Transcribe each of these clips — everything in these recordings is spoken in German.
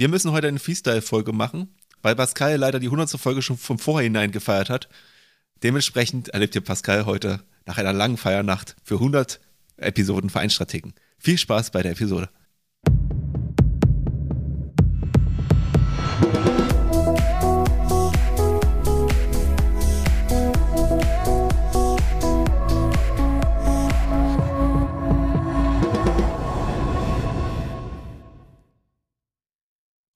Wir müssen heute eine Freestyle-Folge machen, weil Pascal leider die 100. Folge schon vom Vorhinein gefeiert hat. Dementsprechend erlebt ihr Pascal heute nach einer langen Feiernacht für 100 Episoden Vereinstrategen. Viel Spaß bei der Episode.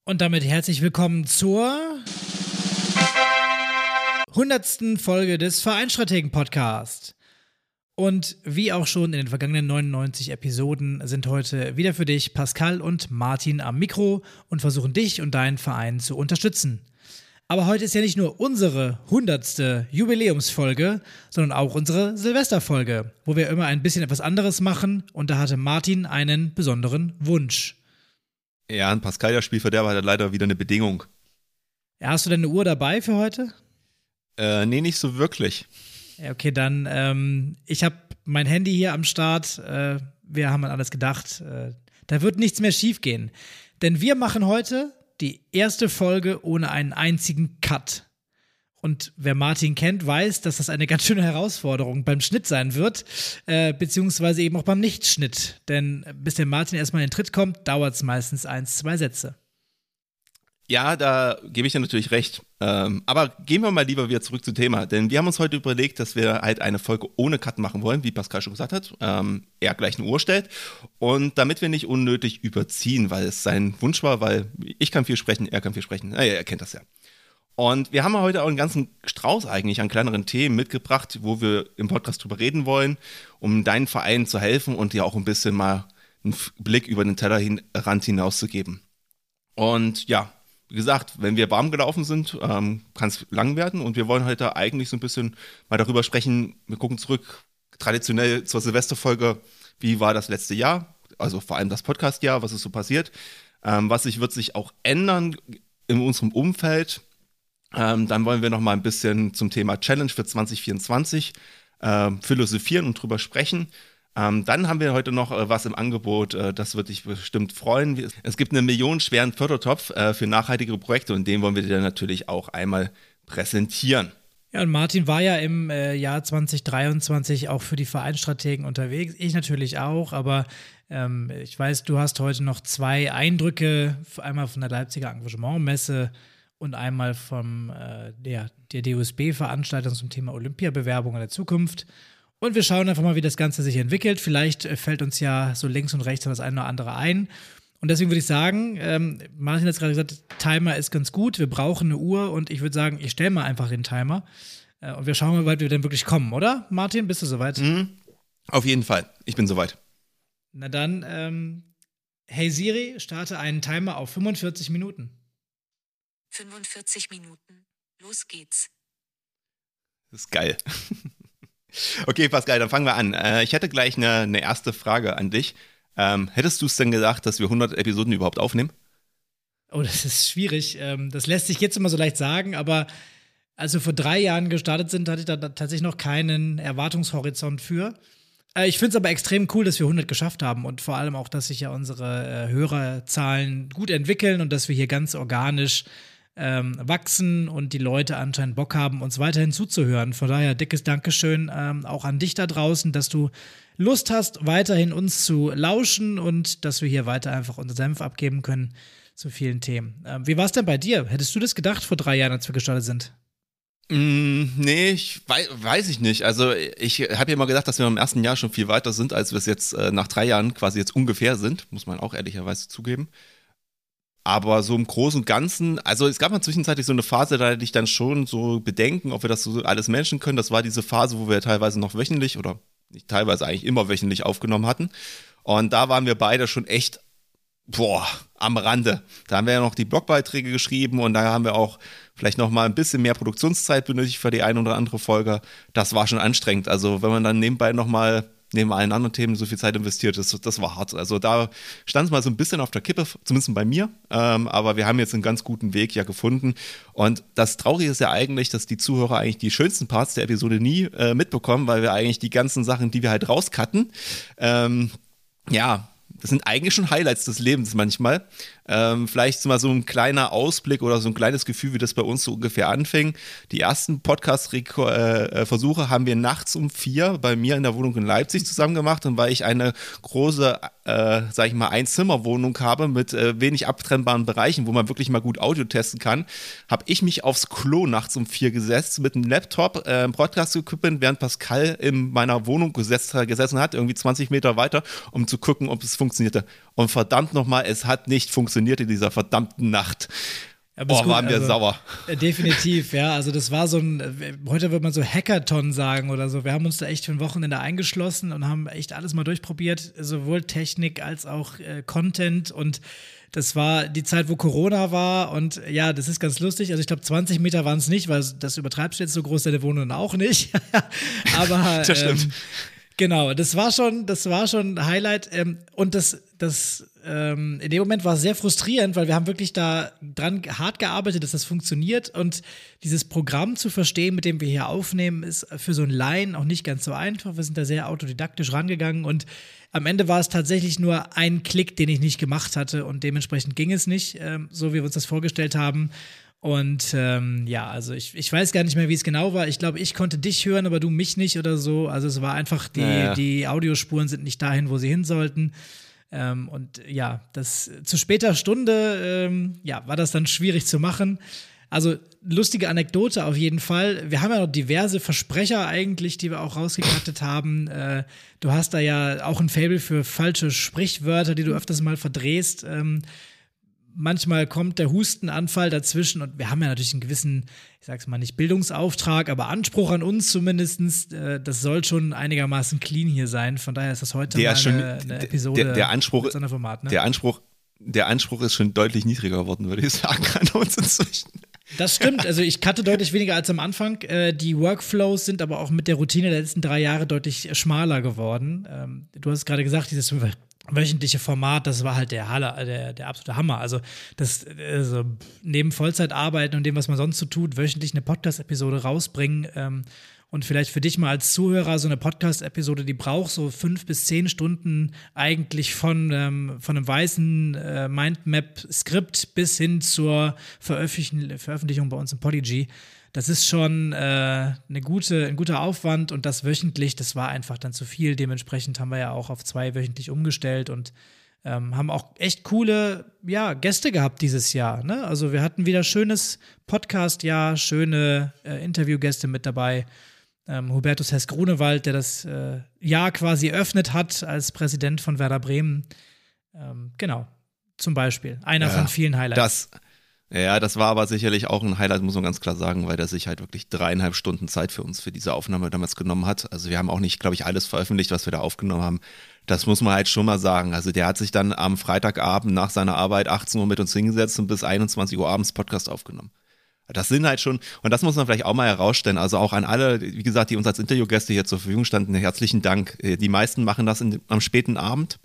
Und damit herzlich willkommen zur 100. Folge des Vereinstrategen Podcast. Und wie auch schon in den vergangenen 99 Episoden sind heute wieder für dich Pascal und Martin am Mikro und versuchen dich und deinen Verein zu unterstützen. Aber heute ist ja nicht nur unsere 100. Jubiläumsfolge, sondern auch unsere Silvesterfolge, wo wir immer ein bisschen etwas anderes machen und da hatte Martin einen besonderen Wunsch. Ja, ein Pascal, der Spielverderber, hat leider wieder eine Bedingung. Ja, hast du denn eine Uhr dabei für heute? Äh, nee, nicht so wirklich. Ja, okay, dann, ähm, ich habe mein Handy hier am Start. Äh, wir haben an alles gedacht. Äh, da wird nichts mehr schiefgehen. Denn wir machen heute die erste Folge ohne einen einzigen Cut. Und wer Martin kennt, weiß, dass das eine ganz schöne Herausforderung beim Schnitt sein wird, äh, beziehungsweise eben auch beim Nichtschnitt. Denn bis der Martin erstmal in den Tritt kommt, dauert es meistens eins, zwei Sätze. Ja, da gebe ich dir natürlich recht. Ähm, aber gehen wir mal lieber wieder zurück zum Thema. Denn wir haben uns heute überlegt, dass wir halt eine Folge ohne Cut machen wollen, wie Pascal schon gesagt hat. Ähm, er gleich eine Uhr stellt. Und damit wir nicht unnötig überziehen, weil es sein Wunsch war, weil ich kann viel sprechen, er kann viel sprechen. Naja, er kennt das ja. Und wir haben heute auch einen ganzen Strauß eigentlich an kleineren Themen mitgebracht, wo wir im Podcast drüber reden wollen, um deinen Verein zu helfen und dir auch ein bisschen mal einen Blick über den Tellerrand hinauszugeben. Und ja, wie gesagt, wenn wir warm gelaufen sind, ähm, kann es lang werden und wir wollen heute eigentlich so ein bisschen mal darüber sprechen. Wir gucken zurück traditionell zur Silvesterfolge. Wie war das letzte Jahr? Also vor allem das Podcast-Jahr, was ist so passiert? Ähm, was sich, wird sich auch ändern in unserem Umfeld? Ähm, dann wollen wir noch mal ein bisschen zum Thema Challenge für 2024 äh, philosophieren und drüber sprechen. Ähm, dann haben wir heute noch äh, was im Angebot, äh, das wird dich bestimmt freuen. Es gibt einen millionenschweren Fördertopf äh, für nachhaltige Projekte und den wollen wir dir natürlich auch einmal präsentieren. Ja, und Martin war ja im äh, Jahr 2023 auch für die Vereinsstrategen unterwegs. Ich natürlich auch, aber ähm, ich weiß, du hast heute noch zwei Eindrücke, einmal von der Leipziger Engagementmesse und einmal vom äh, der, der DUSB-Veranstaltung zum Thema Olympiabewerbung in der Zukunft. Und wir schauen einfach mal, wie das Ganze sich entwickelt. Vielleicht äh, fällt uns ja so links und rechts das eine oder andere ein. Und deswegen würde ich sagen, ähm, Martin hat gerade gesagt, Timer ist ganz gut, wir brauchen eine Uhr und ich würde sagen, ich stelle mal einfach den Timer äh, und wir schauen mal, wie weit wir denn wirklich kommen, oder? Martin, bist du soweit? Mhm. Auf jeden Fall, ich bin soweit. Na dann, ähm, hey Siri, starte einen Timer auf 45 Minuten. 45 Minuten. Los geht's. Das ist geil. okay, Pascal, dann fangen wir an. Äh, ich hätte gleich eine, eine erste Frage an dich. Ähm, hättest du es denn gedacht, dass wir 100 Episoden überhaupt aufnehmen? Oh, das ist schwierig. Ähm, das lässt sich jetzt immer so leicht sagen, aber als wir vor drei Jahren gestartet sind, hatte ich da tatsächlich noch keinen Erwartungshorizont für. Äh, ich finde es aber extrem cool, dass wir 100 geschafft haben und vor allem auch, dass sich ja unsere äh, Hörerzahlen gut entwickeln und dass wir hier ganz organisch ähm, wachsen und die Leute anscheinend Bock haben, uns weiterhin zuzuhören. Von daher dickes Dankeschön ähm, auch an dich da draußen, dass du Lust hast, weiterhin uns zu lauschen und dass wir hier weiter einfach unser Senf abgeben können zu vielen Themen. Ähm, wie war es denn bei dir? Hättest du das gedacht vor drei Jahren, als wir gestartet sind? Mm, nee, ich weiß, weiß ich nicht. Also ich habe ja immer gedacht, dass wir im ersten Jahr schon viel weiter sind, als wir es jetzt äh, nach drei Jahren quasi jetzt ungefähr sind, muss man auch ehrlicherweise zugeben. Aber so im Großen und Ganzen, also es gab mal zwischenzeitlich so eine Phase, da hatte ich dann schon so Bedenken, ob wir das so alles Menschen können. Das war diese Phase, wo wir teilweise noch wöchentlich oder nicht teilweise eigentlich immer wöchentlich aufgenommen hatten. Und da waren wir beide schon echt, boah, am Rande. Da haben wir ja noch die Blogbeiträge geschrieben und da haben wir auch vielleicht noch mal ein bisschen mehr Produktionszeit benötigt für die eine oder andere Folge. Das war schon anstrengend. Also wenn man dann nebenbei noch mal neben allen anderen Themen so viel Zeit investiert. Das, das war hart. Also da stand es mal so ein bisschen auf der Kippe, zumindest bei mir. Ähm, aber wir haben jetzt einen ganz guten Weg ja gefunden. Und das Traurige ist ja eigentlich, dass die Zuhörer eigentlich die schönsten Parts der Episode nie äh, mitbekommen, weil wir eigentlich die ganzen Sachen, die wir halt rauscutten, ähm, ja, das sind eigentlich schon Highlights des Lebens manchmal. Ähm, vielleicht mal so ein kleiner Ausblick oder so ein kleines Gefühl, wie das bei uns so ungefähr anfing. Die ersten Podcast-Versuche äh, haben wir nachts um vier bei mir in der Wohnung in Leipzig zusammen gemacht und weil ich eine große, äh, sag ich mal, Einzimmerwohnung habe mit äh, wenig abtrennbaren Bereichen, wo man wirklich mal gut Audio testen kann, habe ich mich aufs Klo nachts um vier gesetzt mit einem Laptop, äh, Podcast-Equipment, während Pascal in meiner Wohnung gesetzt, gesessen hat, irgendwie 20 Meter weiter, um zu gucken, ob es funktionierte. Und verdammt nochmal, es hat nicht funktioniert in dieser verdammten Nacht. Ja, Boah, gut, waren wir also, sauer. äh, Definitiv, ja. Also das war so ein, äh, heute würde man so Hackathon sagen oder so. Wir haben uns da echt für ein Wochenende eingeschlossen und haben echt alles mal durchprobiert, sowohl Technik als auch äh, Content und das war die Zeit, wo Corona war und ja, das ist ganz lustig. Also ich glaube, 20 Meter waren es nicht, weil das übertreibst du jetzt so groß deine Wohnung auch nicht. Aber Das stimmt. ähm, Genau, das war schon, das war schon ein Highlight. Ähm, und das, das, ähm, in dem Moment war es sehr frustrierend, weil wir haben wirklich da dran hart gearbeitet, dass das funktioniert. Und dieses Programm zu verstehen, mit dem wir hier aufnehmen, ist für so ein Laien auch nicht ganz so einfach. Wir sind da sehr autodidaktisch rangegangen und am Ende war es tatsächlich nur ein Klick, den ich nicht gemacht hatte und dementsprechend ging es nicht, ähm, so wie wir uns das vorgestellt haben. Und ähm, ja, also ich, ich weiß gar nicht mehr, wie es genau war. Ich glaube, ich konnte dich hören, aber du mich nicht oder so. Also es war einfach, die, Ja, ja. die Audiospuren sind nicht dahin, wo sie hin sollten. Ähm, und ja, das zu später Stunde, ähm, ja, war das dann schwierig zu machen. Also lustige Anekdote auf jeden Fall. Wir haben ja noch diverse Versprecher eigentlich, die wir auch rausgekattet haben. Äh, du hast da ja auch ein Fable für falsche Sprichwörter, die du öfters mal verdrehst. Ähm, manchmal kommt der Hustenanfall dazwischen und wir haben ja natürlich einen gewissen, ich sag's mal nicht Bildungsauftrag, aber Anspruch an uns zumindestens. Äh, das soll schon einigermaßen clean hier sein. Von daher ist das heute Der mal schon- eine, eine Episode der- der Anspruch- Sonderformat. Ne? Der Anspruch, der Anspruch ist schon deutlich niedriger geworden, würde ich sagen, an uns inzwischen. Das stimmt. Also ich cutte deutlich weniger als am Anfang. Äh, die Workflows sind aber auch mit der Routine der letzten drei Jahre deutlich schmaler geworden. Ähm, du hast gerade gesagt, dieses wöchentliche Format, das war halt der, Halle, der, der absolute Hammer. Also das also neben Vollzeitarbeiten und dem, was man sonst so tut, wöchentlich eine Podcast-Episode rausbringen. Ähm, und vielleicht für dich mal als Zuhörer so eine Podcast-Episode, die braucht so fünf bis zehn Stunden eigentlich von, ähm, von einem weißen äh, Mindmap-Skript bis hin zur Veröffentlichung bei uns im Podigy. Das ist schon äh, eine gute, ein guter Aufwand und das wöchentlich, das war einfach dann zu viel. Dementsprechend haben wir ja auch auf zwei wöchentlich umgestellt und ähm, haben auch echt coole ja, Gäste gehabt dieses Jahr. Ne? Also wir hatten wieder schönes Podcast-Jahr, schöne äh, Interviewgäste mit dabei. Ähm, Hubertus Hess-Grunewald, der das äh, Jahr quasi eröffnet hat als Präsident von Werder Bremen. Ähm, genau, zum Beispiel. Einer Ja, von vielen Highlights. Das, ja, das war aber sicherlich auch ein Highlight, muss man ganz klar sagen, weil der sich halt wirklich dreieinhalb Stunden Zeit für uns für diese Aufnahme damals genommen hat. Also wir haben auch nicht, glaube ich, alles veröffentlicht, was wir da aufgenommen haben. Das muss man halt schon mal sagen. Also der hat sich dann am Freitagabend nach seiner Arbeit 18 Uhr mit uns hingesetzt und bis 21 Uhr abends Podcast aufgenommen. Das sind halt schon, und das muss man vielleicht auch mal herausstellen, also auch an alle, wie gesagt, die uns als Interviewgäste hier zur Verfügung standen, herzlichen Dank. Äh, Die meisten machen das in, am späten Abend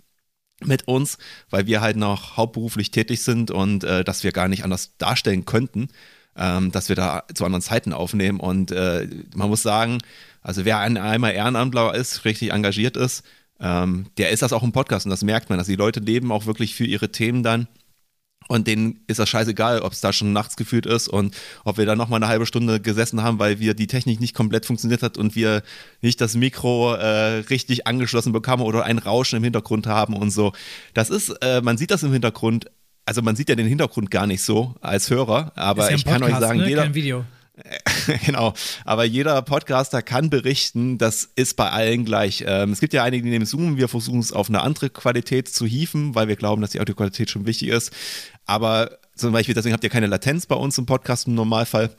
mit uns, weil wir halt noch hauptberuflich tätig sind und äh, dass wir gar nicht anders darstellen könnten, ähm, dass wir da zu anderen Zeiten aufnehmen. Und äh, man muss sagen, also wer ein einmal Ehrenamtler ist, richtig engagiert ist, ähm, der ist das auch im Podcast und das merkt man, dass die Leute leben auch wirklich für ihre Themen dann. Und denen ist das scheißegal, ob es da schon nachts gefühlt ist und ob wir da nochmal eine halbe Stunde gesessen haben, weil wir die Technik nicht komplett funktioniert hat und wir nicht das Mikro äh, richtig angeschlossen bekamen oder ein Rauschen im Hintergrund haben und so. Das ist, äh, man sieht das im Hintergrund, also man sieht ja den Hintergrund gar nicht so als Hörer, aber ja ich kann euch Podcast, sagen, ne? jeder. genau. Aber jeder Podcaster kann berichten, das ist bei allen gleich. Ähm, es gibt ja einige, die nehmen Zoom. Wir versuchen es auf eine andere Qualität zu hieven, weil wir glauben, dass die Audioqualität schon wichtig ist. Aber zum Beispiel, deswegen habt ihr keine Latenz bei uns im Podcast im Normalfall.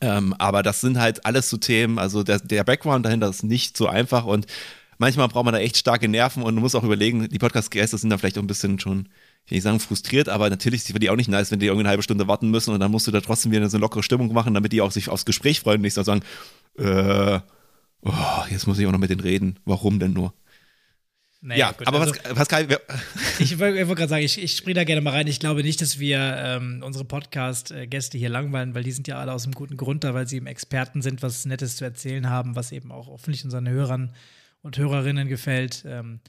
Ähm, aber das sind halt alles so Themen. Also der, der Background dahinter ist nicht so einfach und manchmal braucht man da echt starke Nerven und man muss auch überlegen, die Podcast-Gäste sind da vielleicht auch ein bisschen schon, ich will nicht sagen frustriert, aber natürlich ist die auch nicht nice, wenn die irgendwie eine halbe Stunde warten müssen und dann musst du da trotzdem wieder so eine lockere Stimmung machen, damit die auch sich aufs Gespräch freuen und nicht so sagen, äh, oh, jetzt muss ich auch noch mit denen reden. Warum denn nur? Naja, ja, gut, aber also- was, Pascal, Ich wollte wollt gerade sagen, ich, ich springe da gerne mal rein. Ich glaube nicht, dass wir ähm, unsere Podcast-Gäste hier langweilen, weil die sind ja alle aus einem guten Grund da, weil sie eben Experten sind, was Nettes zu erzählen haben, was eben auch hoffentlich unseren Hörern und Hörerinnen gefällt. Ähm,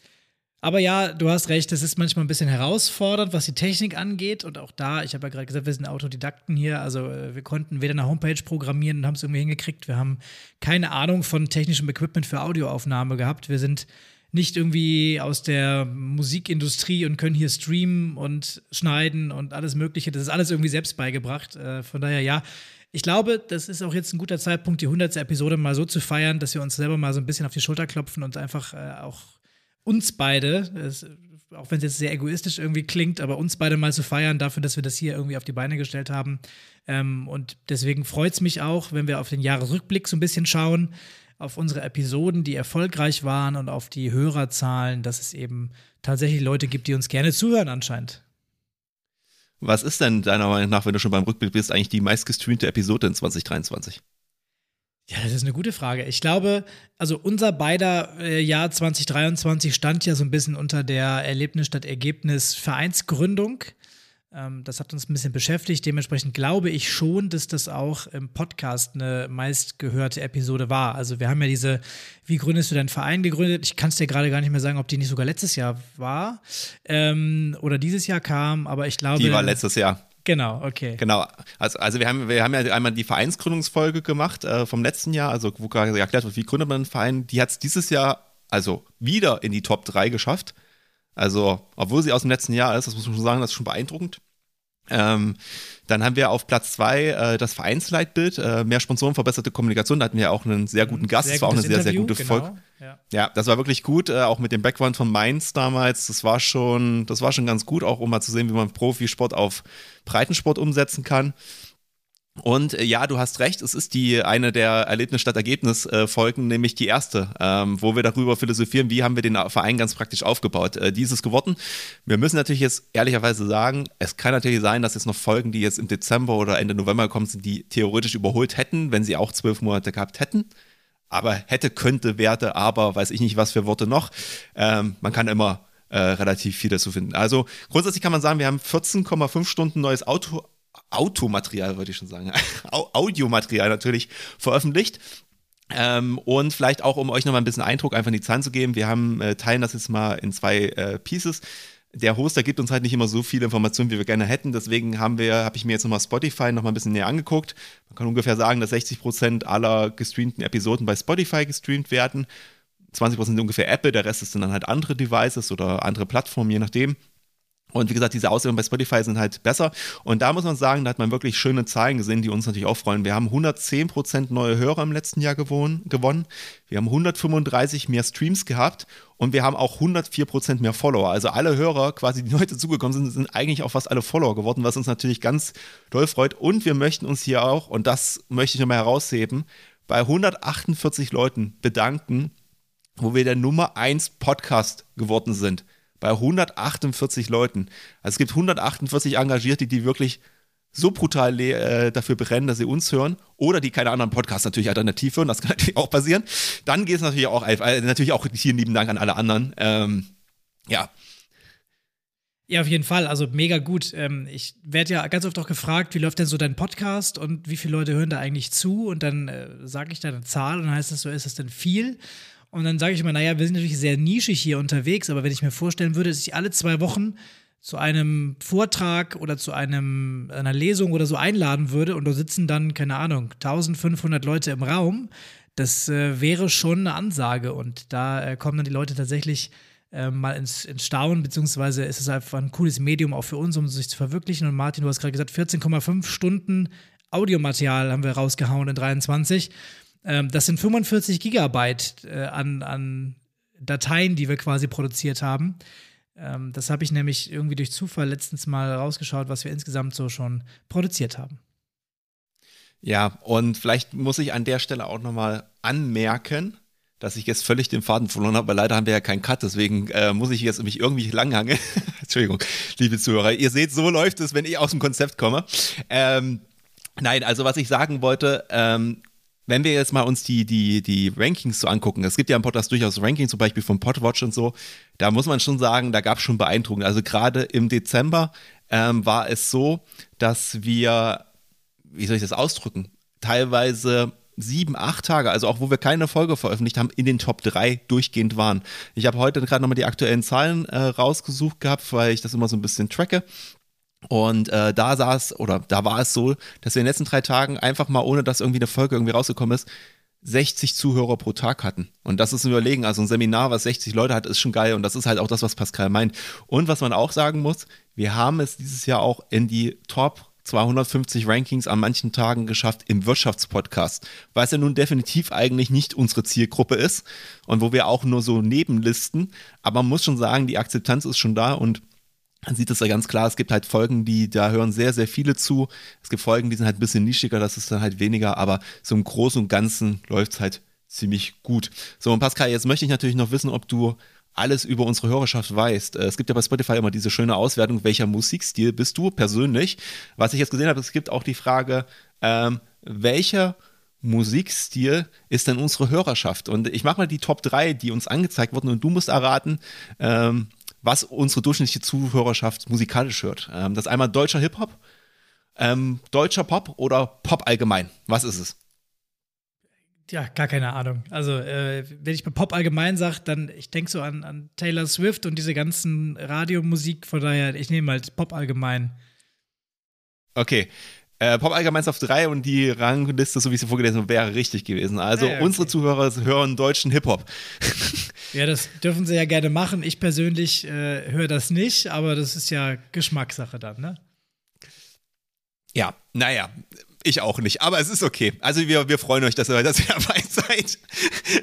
Aber ja, du hast recht, es ist manchmal ein bisschen herausfordernd, was die Technik angeht. Und auch da, ich habe ja gerade gesagt, wir sind Autodidakten hier. Also äh, wir konnten weder eine Homepage programmieren und haben es irgendwie hingekriegt. Wir haben keine Ahnung von technischem Equipment für Audioaufnahme gehabt. Wir sind nicht irgendwie aus der Musikindustrie und können hier streamen und schneiden und alles Mögliche. Das ist alles irgendwie selbst beigebracht. Äh, von daher, ja, ich glaube, das ist auch jetzt ein guter Zeitpunkt, die 100. Episode mal so zu feiern, dass wir uns selber mal so ein bisschen auf die Schulter klopfen und einfach äh, auch uns beide, es, auch wenn es jetzt sehr egoistisch irgendwie klingt, aber uns beide mal zu feiern dafür, dass wir das hier irgendwie auf die Beine gestellt haben. Ähm, und deswegen freut es mich auch, wenn wir auf den Jahresrückblick so ein bisschen schauen, auf unsere Episoden, die erfolgreich waren und auf die Hörerzahlen, dass es eben tatsächlich Leute gibt, die uns gerne zuhören anscheinend. Was ist denn deiner Meinung nach, wenn du schon beim Rückblick bist, eigentlich die meistgestreamte Episode in 2023? Ja, das ist eine gute Frage. Ich glaube, also unser beider äh, Jahr 2023 stand ja so ein bisschen unter der Erlebnis statt Ergebnis Vereinsgründung. Ähm, das hat uns ein bisschen beschäftigt. Dementsprechend glaube ich schon, dass das auch im Podcast eine meistgehörte Episode war. Also wir haben ja diese, wie gründest du deinen Verein gegründet? Ich kann es dir gerade gar nicht mehr sagen, ob die nicht sogar letztes Jahr war ähm, oder dieses Jahr kam, aber ich glaube. Die war letztes Jahr. Genau, okay. Genau. Also, also wir, haben, wir haben ja einmal die Vereinsgründungsfolge gemacht äh, vom letzten Jahr, also wo gerade erklärt wird, wie gründet man einen Verein. Die hat es dieses Jahr also wieder in die Top 3 geschafft. Also, obwohl sie aus dem letzten Jahr ist, das muss man schon sagen, das ist schon beeindruckend. Ähm, dann haben wir auf Platz zwei äh, das Vereinsleitbild, äh, mehr Sponsoren, verbesserte Kommunikation. Da hatten wir auch einen sehr guten Gast. Sehr das war auch eine sehr, sehr gute genau. Folge. Ja. ja. das war wirklich gut, äh, auch mit dem Background von Mainz damals. Das war schon, das war schon ganz gut, auch um mal zu sehen, wie man Profisport auf Breitensport umsetzen kann. Und äh, ja, du hast recht, es ist die eine der Erlebnis statt Ergebnis äh, Folgen, nämlich die erste, ähm, wo wir darüber philosophieren, wie haben wir den Verein ganz praktisch aufgebaut. Äh, die ist es geworden. Wir müssen natürlich jetzt ehrlicherweise sagen, es kann natürlich sein, dass jetzt noch Folgen, die jetzt im Dezember oder Ende November kommen, sind, die theoretisch überholt hätten, wenn sie auch zwölf Monate gehabt hätten. Aber hätte, könnte, werte, aber, weiß ich nicht, was für Worte noch. Ähm, man kann immer äh, relativ viel dazu finden. Also grundsätzlich kann man sagen, wir haben 14,5 Stunden neues Auto, Automaterial, würde ich schon sagen, Audiomaterial natürlich veröffentlicht. Ähm, und vielleicht auch, um euch noch mal ein bisschen Eindruck einfach in die Zahlen zu geben, wir haben, äh, teilen das jetzt mal in zwei äh, Pieces. Der Hoster gibt uns halt nicht immer so viele Informationen, wie wir gerne hätten. Deswegen haben wir, habe ich mir jetzt nochmal Spotify noch mal ein bisschen näher angeguckt. Man kann ungefähr sagen, dass 60% aller gestreamten Episoden bei Spotify gestreamt werden. 20% sind ungefähr Apple, der Rest ist dann halt andere Devices oder andere Plattformen, je nachdem. Und wie gesagt, diese Auswertungen bei Spotify sind halt besser. Und da muss man sagen, da hat man wirklich schöne Zahlen gesehen, die uns natürlich auch freuen. Wir haben 110% neue Hörer im letzten Jahr gewonnen. Wir haben 135 mehr Streams gehabt und wir haben auch 104% mehr Follower. Also alle Hörer, quasi, die heute zugekommen sind, sind eigentlich auch fast alle Follower geworden, was uns natürlich ganz doll freut. Und wir möchten uns hier auch, und das möchte ich nochmal herausheben, bei 148 Leuten bedanken, wo wir der Nummer 1 Podcast geworden sind bei 148 Leuten. Also es gibt 148 Engagierte, die wirklich so brutal äh, dafür brennen, dass sie uns hören oder die keine anderen Podcasts natürlich alternativ hören, das kann natürlich auch passieren. Dann geht es natürlich auch, äh, natürlich auch hier lieben Dank an alle anderen. Ähm, ja. Ja, auf jeden Fall. Also mega gut. Ähm, ich werde ja ganz oft auch gefragt, wie läuft denn so dein Podcast und wie viele Leute hören da eigentlich zu? Und dann äh, sage ich da eine Zahl und dann heißt es so, ist das denn viel? Und dann sage ich immer, naja, wir sind natürlich sehr nischig hier unterwegs, aber wenn ich mir vorstellen würde, dass ich alle zwei Wochen zu einem Vortrag oder zu einem, einer Lesung oder so einladen würde und da sitzen dann, keine Ahnung, 1500 Leute im Raum, das äh, wäre schon eine Ansage und da äh, kommen dann die Leute tatsächlich äh, mal ins, ins Staunen, beziehungsweise ist es einfach ein cooles Medium auch für uns, um sich zu verwirklichen. Und Martin, du hast gerade gesagt, 14,5 Stunden Audiomaterial haben wir rausgehauen in 23. Ähm, das sind 45 Gigabyte äh, an, an Dateien, die wir quasi produziert haben. Ähm, das habe ich nämlich irgendwie durch Zufall letztens mal rausgeschaut, was wir insgesamt so schon produziert haben. Ja, und vielleicht muss ich an der Stelle auch nochmal anmerken, dass ich jetzt völlig den Faden verloren habe, weil leider haben wir ja keinen Cut, deswegen äh, muss ich jetzt mich irgendwie langhangeln. Entschuldigung, liebe Zuhörer. Ihr seht, so läuft es, wenn ich aus dem Konzept komme. Ähm, nein, also was ich sagen wollte, ähm, wenn wir jetzt mal uns die, die, die Rankings so angucken, es gibt ja im Podcast durchaus Rankings, zum Beispiel vom Podwatch und so, da muss man schon sagen, da gab es schon Beeindruckungen. Also gerade im Dezember ähm, war es so, dass wir, wie soll ich das ausdrücken, teilweise sieben, acht Tage, also auch wo wir keine Folge veröffentlicht haben, in den Top 3 durchgehend waren. Ich habe heute gerade nochmal die aktuellen Zahlen äh, rausgesucht gehabt, weil ich das immer so ein bisschen tracke. Und äh, da saß, oder da war es so, dass wir in den letzten drei Tagen einfach mal, ohne dass irgendwie eine Folge irgendwie rausgekommen ist, 60 Zuhörer pro Tag hatten. Und das ist ein Überlegen. Also ein Seminar, was 60 Leute hat, ist schon geil. Und das ist halt auch das, was Pascal meint. Und was man auch sagen muss, wir haben es dieses Jahr auch in die Top 250 Rankings an manchen Tagen geschafft im Wirtschaftspodcast, es ja nun definitiv eigentlich nicht unsere Zielgruppe ist und wo wir auch nur so nebenlisten. Aber man muss schon sagen, die Akzeptanz ist schon da und man sieht es ja ganz klar, es gibt halt Folgen, die, da hören sehr, sehr viele zu. Es gibt Folgen, die sind halt ein bisschen nischiger, das ist dann halt weniger, aber so im Großen und Ganzen läuft es halt ziemlich gut. So, und Pascal, jetzt möchte ich natürlich noch wissen, ob du alles über unsere Hörerschaft weißt. Äh, es gibt ja bei Spotify immer diese schöne Auswertung, welcher Musikstil bist du persönlich. Was ich jetzt gesehen habe, es gibt auch die Frage, ähm, welcher Musikstil ist denn unsere Hörerschaft? Und ich mache mal die Top 3, die uns angezeigt wurden und du musst erraten, ähm, was unsere durchschnittliche Zuhörerschaft musikalisch hört. Ähm, das ist einmal deutscher Hip-Hop, ähm, deutscher Pop oder Pop allgemein. Was ist es? Ja, gar keine Ahnung. Also, äh, wenn ich bei Pop allgemein sage, dann, ich denke so an, an Taylor Swift und diese ganzen Radiomusik, von daher, ich nehme halt Pop allgemein. Okay, äh, Pop allgemein auf drei und die Rangliste, so wie ich sie vorgelesen habe, wäre richtig gewesen. Also ja, okay. unsere Zuhörer hören deutschen Hip-Hop. ja, das dürfen sie ja gerne machen. Ich persönlich äh, höre das nicht, aber das ist ja Geschmackssache dann, ne? Ja, naja, ich auch nicht, aber es ist okay. Also wir, wir freuen euch, dass ihr, dass ihr dabei seid.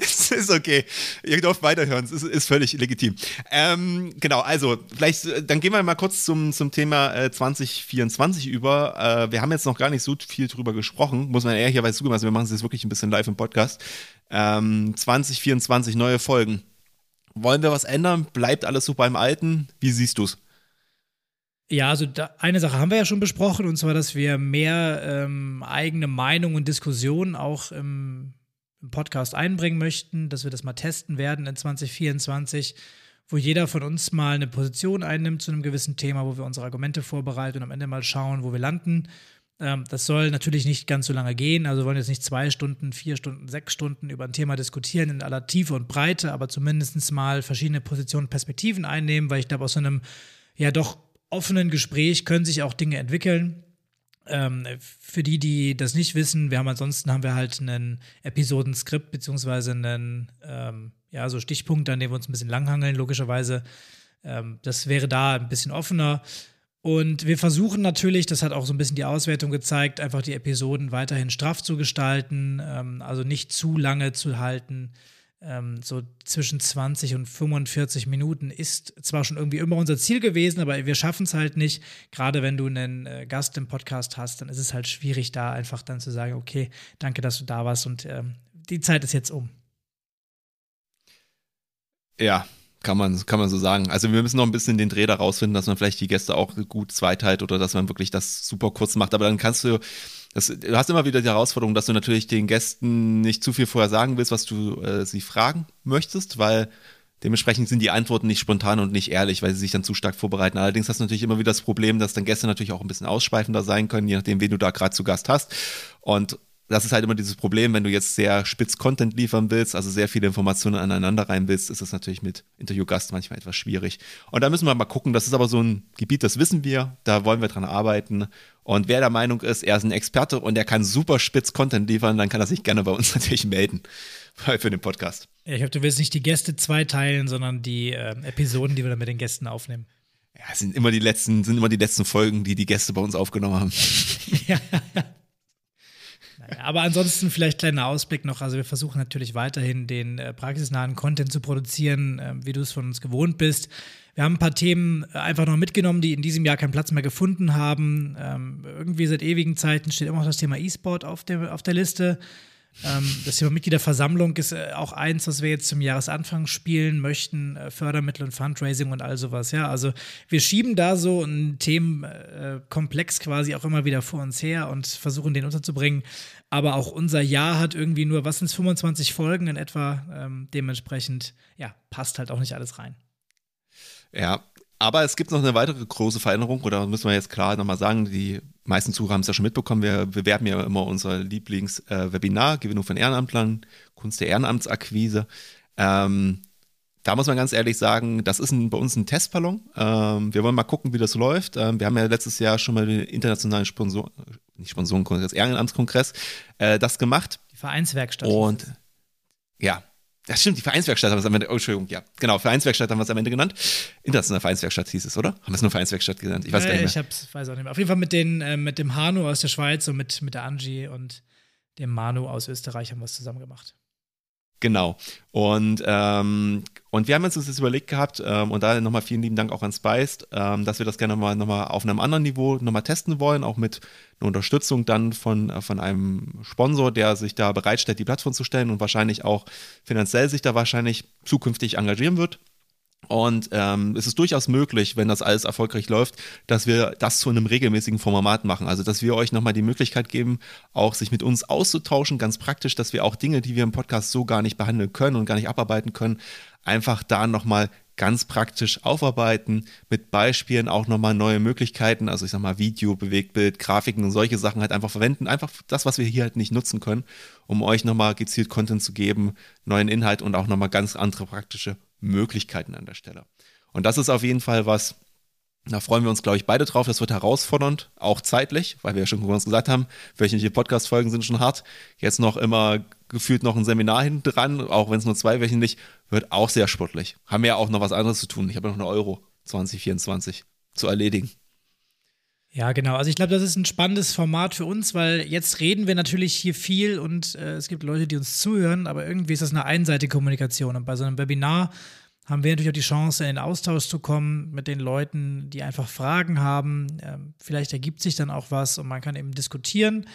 es ist okay. Ihr dürft weiterhören, es ist, ist völlig legitim. Ähm, genau, also vielleicht, dann gehen wir mal kurz zum, zum Thema äh, 2024 über. Äh, wir haben jetzt noch gar nicht so viel drüber gesprochen, muss man ehrlicherweise zugeben, also wir machen es jetzt wirklich ein bisschen live im Podcast. Ähm, 2024 neue Folgen. Wollen wir was ändern? Bleibt alles so beim Alten? Wie siehst du es? Ja, also da, eine Sache haben wir ja schon besprochen, und zwar, dass wir mehr ähm, eigene Meinung und Diskussionen auch im, im, Podcast einbringen möchten, dass wir das mal testen werden in 2024, wo jeder von uns mal eine Position einnimmt zu einem gewissen Thema, wo wir unsere Argumente vorbereiten und am Ende mal schauen, wo wir landen. Ähm, das soll natürlich nicht ganz so lange gehen, also wir wollen jetzt nicht zwei Stunden, vier Stunden, sechs Stunden über ein Thema diskutieren in aller Tiefe und Breite, aber zumindest mal verschiedene Positionen, Perspektiven einnehmen, weil ich glaube, aus so einem ja doch offenen Gespräch können sich auch Dinge entwickeln. Ähm, für die, die das nicht wissen, wir haben ansonsten haben wir halt einen Episodenskript beziehungsweise einen ähm, ja so Stichpunkt, an dem wir uns ein bisschen langhangeln logischerweise. Ähm, das wäre da ein bisschen offener. Und wir versuchen natürlich, das hat auch so ein bisschen die Auswertung gezeigt, einfach die Episoden weiterhin straff zu gestalten, ähm, also nicht zu lange zu halten ähm, so zwischen 20 und 45 Minuten ist zwar schon irgendwie immer unser Ziel gewesen, aber wir schaffen es halt nicht. Gerade wenn du einen äh, Gast im Podcast hast, dann ist es halt schwierig, da einfach dann zu sagen, okay, danke, dass du da warst und ähm, die Zeit ist jetzt um. Ja, kann man, kann man so sagen. Also wir müssen noch ein bisschen den Dreh da rausfinden, dass man vielleicht die Gäste auch gut zweiteilt oder dass man wirklich das super kurz macht. Aber dann kannst du das, du hast immer wieder die Herausforderung, dass du natürlich den Gästen nicht zu viel vorher sagen willst, was du äh, sie fragen möchtest, weil dementsprechend sind die Antworten nicht spontan und nicht ehrlich, weil sie sich dann zu stark vorbereiten. Allerdings hast du natürlich immer wieder das Problem, dass dann Gäste natürlich auch ein bisschen ausschweifender sein können, je nachdem, wen du da gerade zu Gast hast. Und das ist halt immer dieses Problem, wenn du jetzt sehr spitz Content liefern willst, also sehr viele Informationen aneinander rein willst, ist das natürlich mit Interviewgast manchmal etwas schwierig. Und da müssen wir mal gucken. Das ist aber so ein Gebiet, das wissen wir, da wollen wir dran arbeiten. Und wer der Meinung ist, er ist ein Experte und er kann super spitz Content liefern, dann kann er sich gerne bei uns natürlich melden für den Podcast. Ja, ich glaube, du willst nicht die Gäste zweiteilen, sondern die äh, Episoden, die wir dann mit den Gästen aufnehmen. Ja, es sind immer die letzten, sind immer die letzten Folgen, die die Gäste bei uns aufgenommen haben. ja. Aber ansonsten vielleicht kleiner Ausblick noch. Also wir versuchen natürlich weiterhin den äh, praxisnahen Content zu produzieren, äh, wie du es von uns gewohnt bist. Wir haben ein paar Themen äh, einfach noch mitgenommen, die in diesem Jahr keinen Platz mehr gefunden haben. Ähm, irgendwie seit ewigen Zeiten steht immer noch das Thema E-Sport auf der, auf der Liste. Ähm, das Thema Mitgliederversammlung ist äh, auch eins, was wir jetzt zum Jahresanfang spielen möchten, äh, Fördermittel und Fundraising und all sowas. Ja, also wir schieben da so einen Themenkomplex quasi auch immer wieder vor uns her und versuchen den unterzubringen. Aber auch unser Jahr hat irgendwie nur, was sind 25 Folgen in etwa? Ähm, dementsprechend, ja, passt halt auch nicht alles rein. Ja, Aber es gibt noch eine weitere große Veränderung, oder müssen wir jetzt klar nochmal sagen, die meisten Zuhörer haben es ja schon mitbekommen, wir bewerben ja immer unser Lieblingswebinar, äh, Gewinnung von Ehrenamtlern, Kunst der Ehrenamtsakquise. Ähm, da muss man ganz ehrlich sagen, das ist ein, bei uns ein Testballon. Ähm, wir wollen mal gucken, wie das läuft. Ähm, wir haben ja letztes Jahr schon mal den internationalen Sponsor, nicht Sponsorenkongress, Ehrenamtskongress, äh, das gemacht. Die Vereinswerkstatt. Und ja, das stimmt, die Vereinswerkstatt haben wir es am Ende, oh, Entschuldigung, ja, genau, Vereinswerkstatt haben wir es am Ende genannt. Internationale Vereinswerkstatt hieß es, oder? Haben wir es nur Vereinswerkstatt genannt? Ich weiß gar nicht mehr. Ich hab's, weiß auch nicht mehr. Auf jeden Fall mit, den, äh, mit dem Hanu aus der Schweiz und mit, mit der Angie und dem Manu aus Österreich haben wir es zusammen gemacht. Genau. Und, ähm, und wir haben uns das überlegt gehabt, ähm, und da nochmal vielen lieben Dank auch an Spiced, ähm, dass wir das gerne mal nochmal auf einem anderen Niveau nochmal testen wollen, auch mit einer Unterstützung dann von, äh, von einem Sponsor, der sich da bereitstellt, die Plattform zu stellen und wahrscheinlich auch finanziell sich da wahrscheinlich zukünftig engagieren wird. Und ähm, es ist durchaus möglich, wenn das alles erfolgreich läuft, dass wir das zu einem regelmäßigen Format machen. Also, dass wir euch nochmal die Möglichkeit geben, auch sich mit uns auszutauschen, ganz praktisch, dass wir auch Dinge, die wir im Podcast so gar nicht behandeln können und gar nicht abarbeiten können, einfach da nochmal ganz praktisch aufarbeiten, mit Beispielen auch nochmal neue Möglichkeiten, also ich sag mal Video, Bewegtbild, Grafiken und solche Sachen halt einfach verwenden. Einfach das, was wir hier halt nicht nutzen können, um euch nochmal gezielt Content zu geben, neuen Inhalt und auch nochmal ganz andere praktische Möglichkeiten an der Stelle. Und das ist auf jeden Fall was, da freuen wir uns, glaube ich, beide drauf. Das wird herausfordernd, auch zeitlich, weil wir ja schon uns gesagt haben, wöchentliche Podcast-Folgen sind schon hart. Jetzt noch immer gefühlt noch ein Seminar hinten dran, auch wenn es nur zweiwöchentlich, wird auch sehr sportlich. Haben wir ja auch noch was anderes zu tun. Ich habe noch eine Euro 2024 zu erledigen. Ja, genau. Also ich glaube, das ist ein spannendes Format für uns, weil jetzt reden wir natürlich hier viel und äh, es gibt Leute, die uns zuhören, aber irgendwie ist das eine einseitige Kommunikation. Und bei so einem Webinar haben wir natürlich auch die Chance, in den Austausch zu kommen mit den Leuten, die einfach Fragen haben. Ähm, vielleicht ergibt sich dann auch was und man kann eben diskutieren.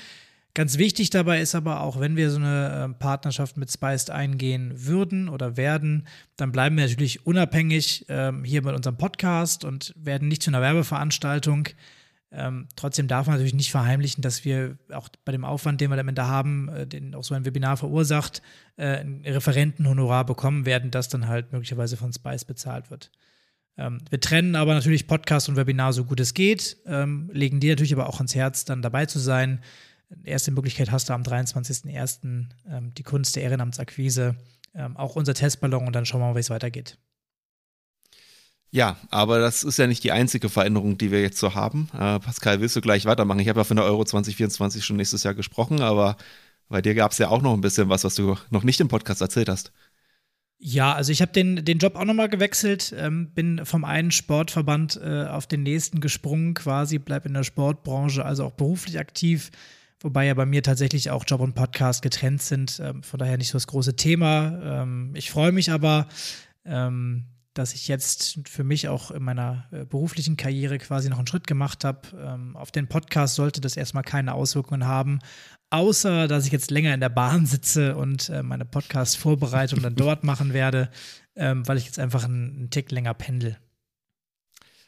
Ganz wichtig dabei ist aber auch, wenn wir so eine äh, Partnerschaft mit Spiced eingehen würden oder werden, dann bleiben wir natürlich unabhängig ähm, hier mit unserem Podcast und werden nicht zu einer Werbeveranstaltung. Ähm, trotzdem darf man natürlich nicht verheimlichen, dass wir auch bei dem Aufwand, den wir am Ende haben, äh, den auch so ein Webinar verursacht, äh, ein Referentenhonorar bekommen werden, das dann halt möglicherweise von Spice bezahlt wird. Ähm, wir trennen aber natürlich Podcast und Webinar so gut es geht, ähm, legen dir natürlich aber auch ans Herz, dann dabei zu sein. Erste Möglichkeit hast du am 23.01. Ähm, die Kunst der Ehrenamtsakquise, ähm, auch unser Testballon und dann schauen wir mal, wie es weitergeht. Ja, aber das ist ja nicht die einzige Veränderung, die wir jetzt so haben. Äh, Pascal, willst du gleich weitermachen? Ich habe ja von der Euro 2024 schon nächstes Jahr gesprochen, aber bei dir gab es ja auch noch ein bisschen was, was du noch nicht im Podcast erzählt hast. Ja, also ich habe den, den Job auch nochmal gewechselt, ähm, bin vom einen Sportverband äh, auf den nächsten gesprungen, quasi, bleib in der Sportbranche, also auch beruflich aktiv, wobei ja bei mir tatsächlich auch Job und Podcast getrennt sind, ähm, von daher nicht so das große Thema. Ähm, ich freue mich aber, ähm, dass ich jetzt für mich auch in meiner äh, beruflichen Karriere quasi noch einen Schritt gemacht habe. Ähm, auf den Podcast sollte das erstmal keine Auswirkungen haben, außer dass ich jetzt länger in der Bahn sitze und äh, meine Podcast-Vorbereitung dann dort machen werde, ähm, weil ich jetzt einfach einen, einen Tick länger pendel.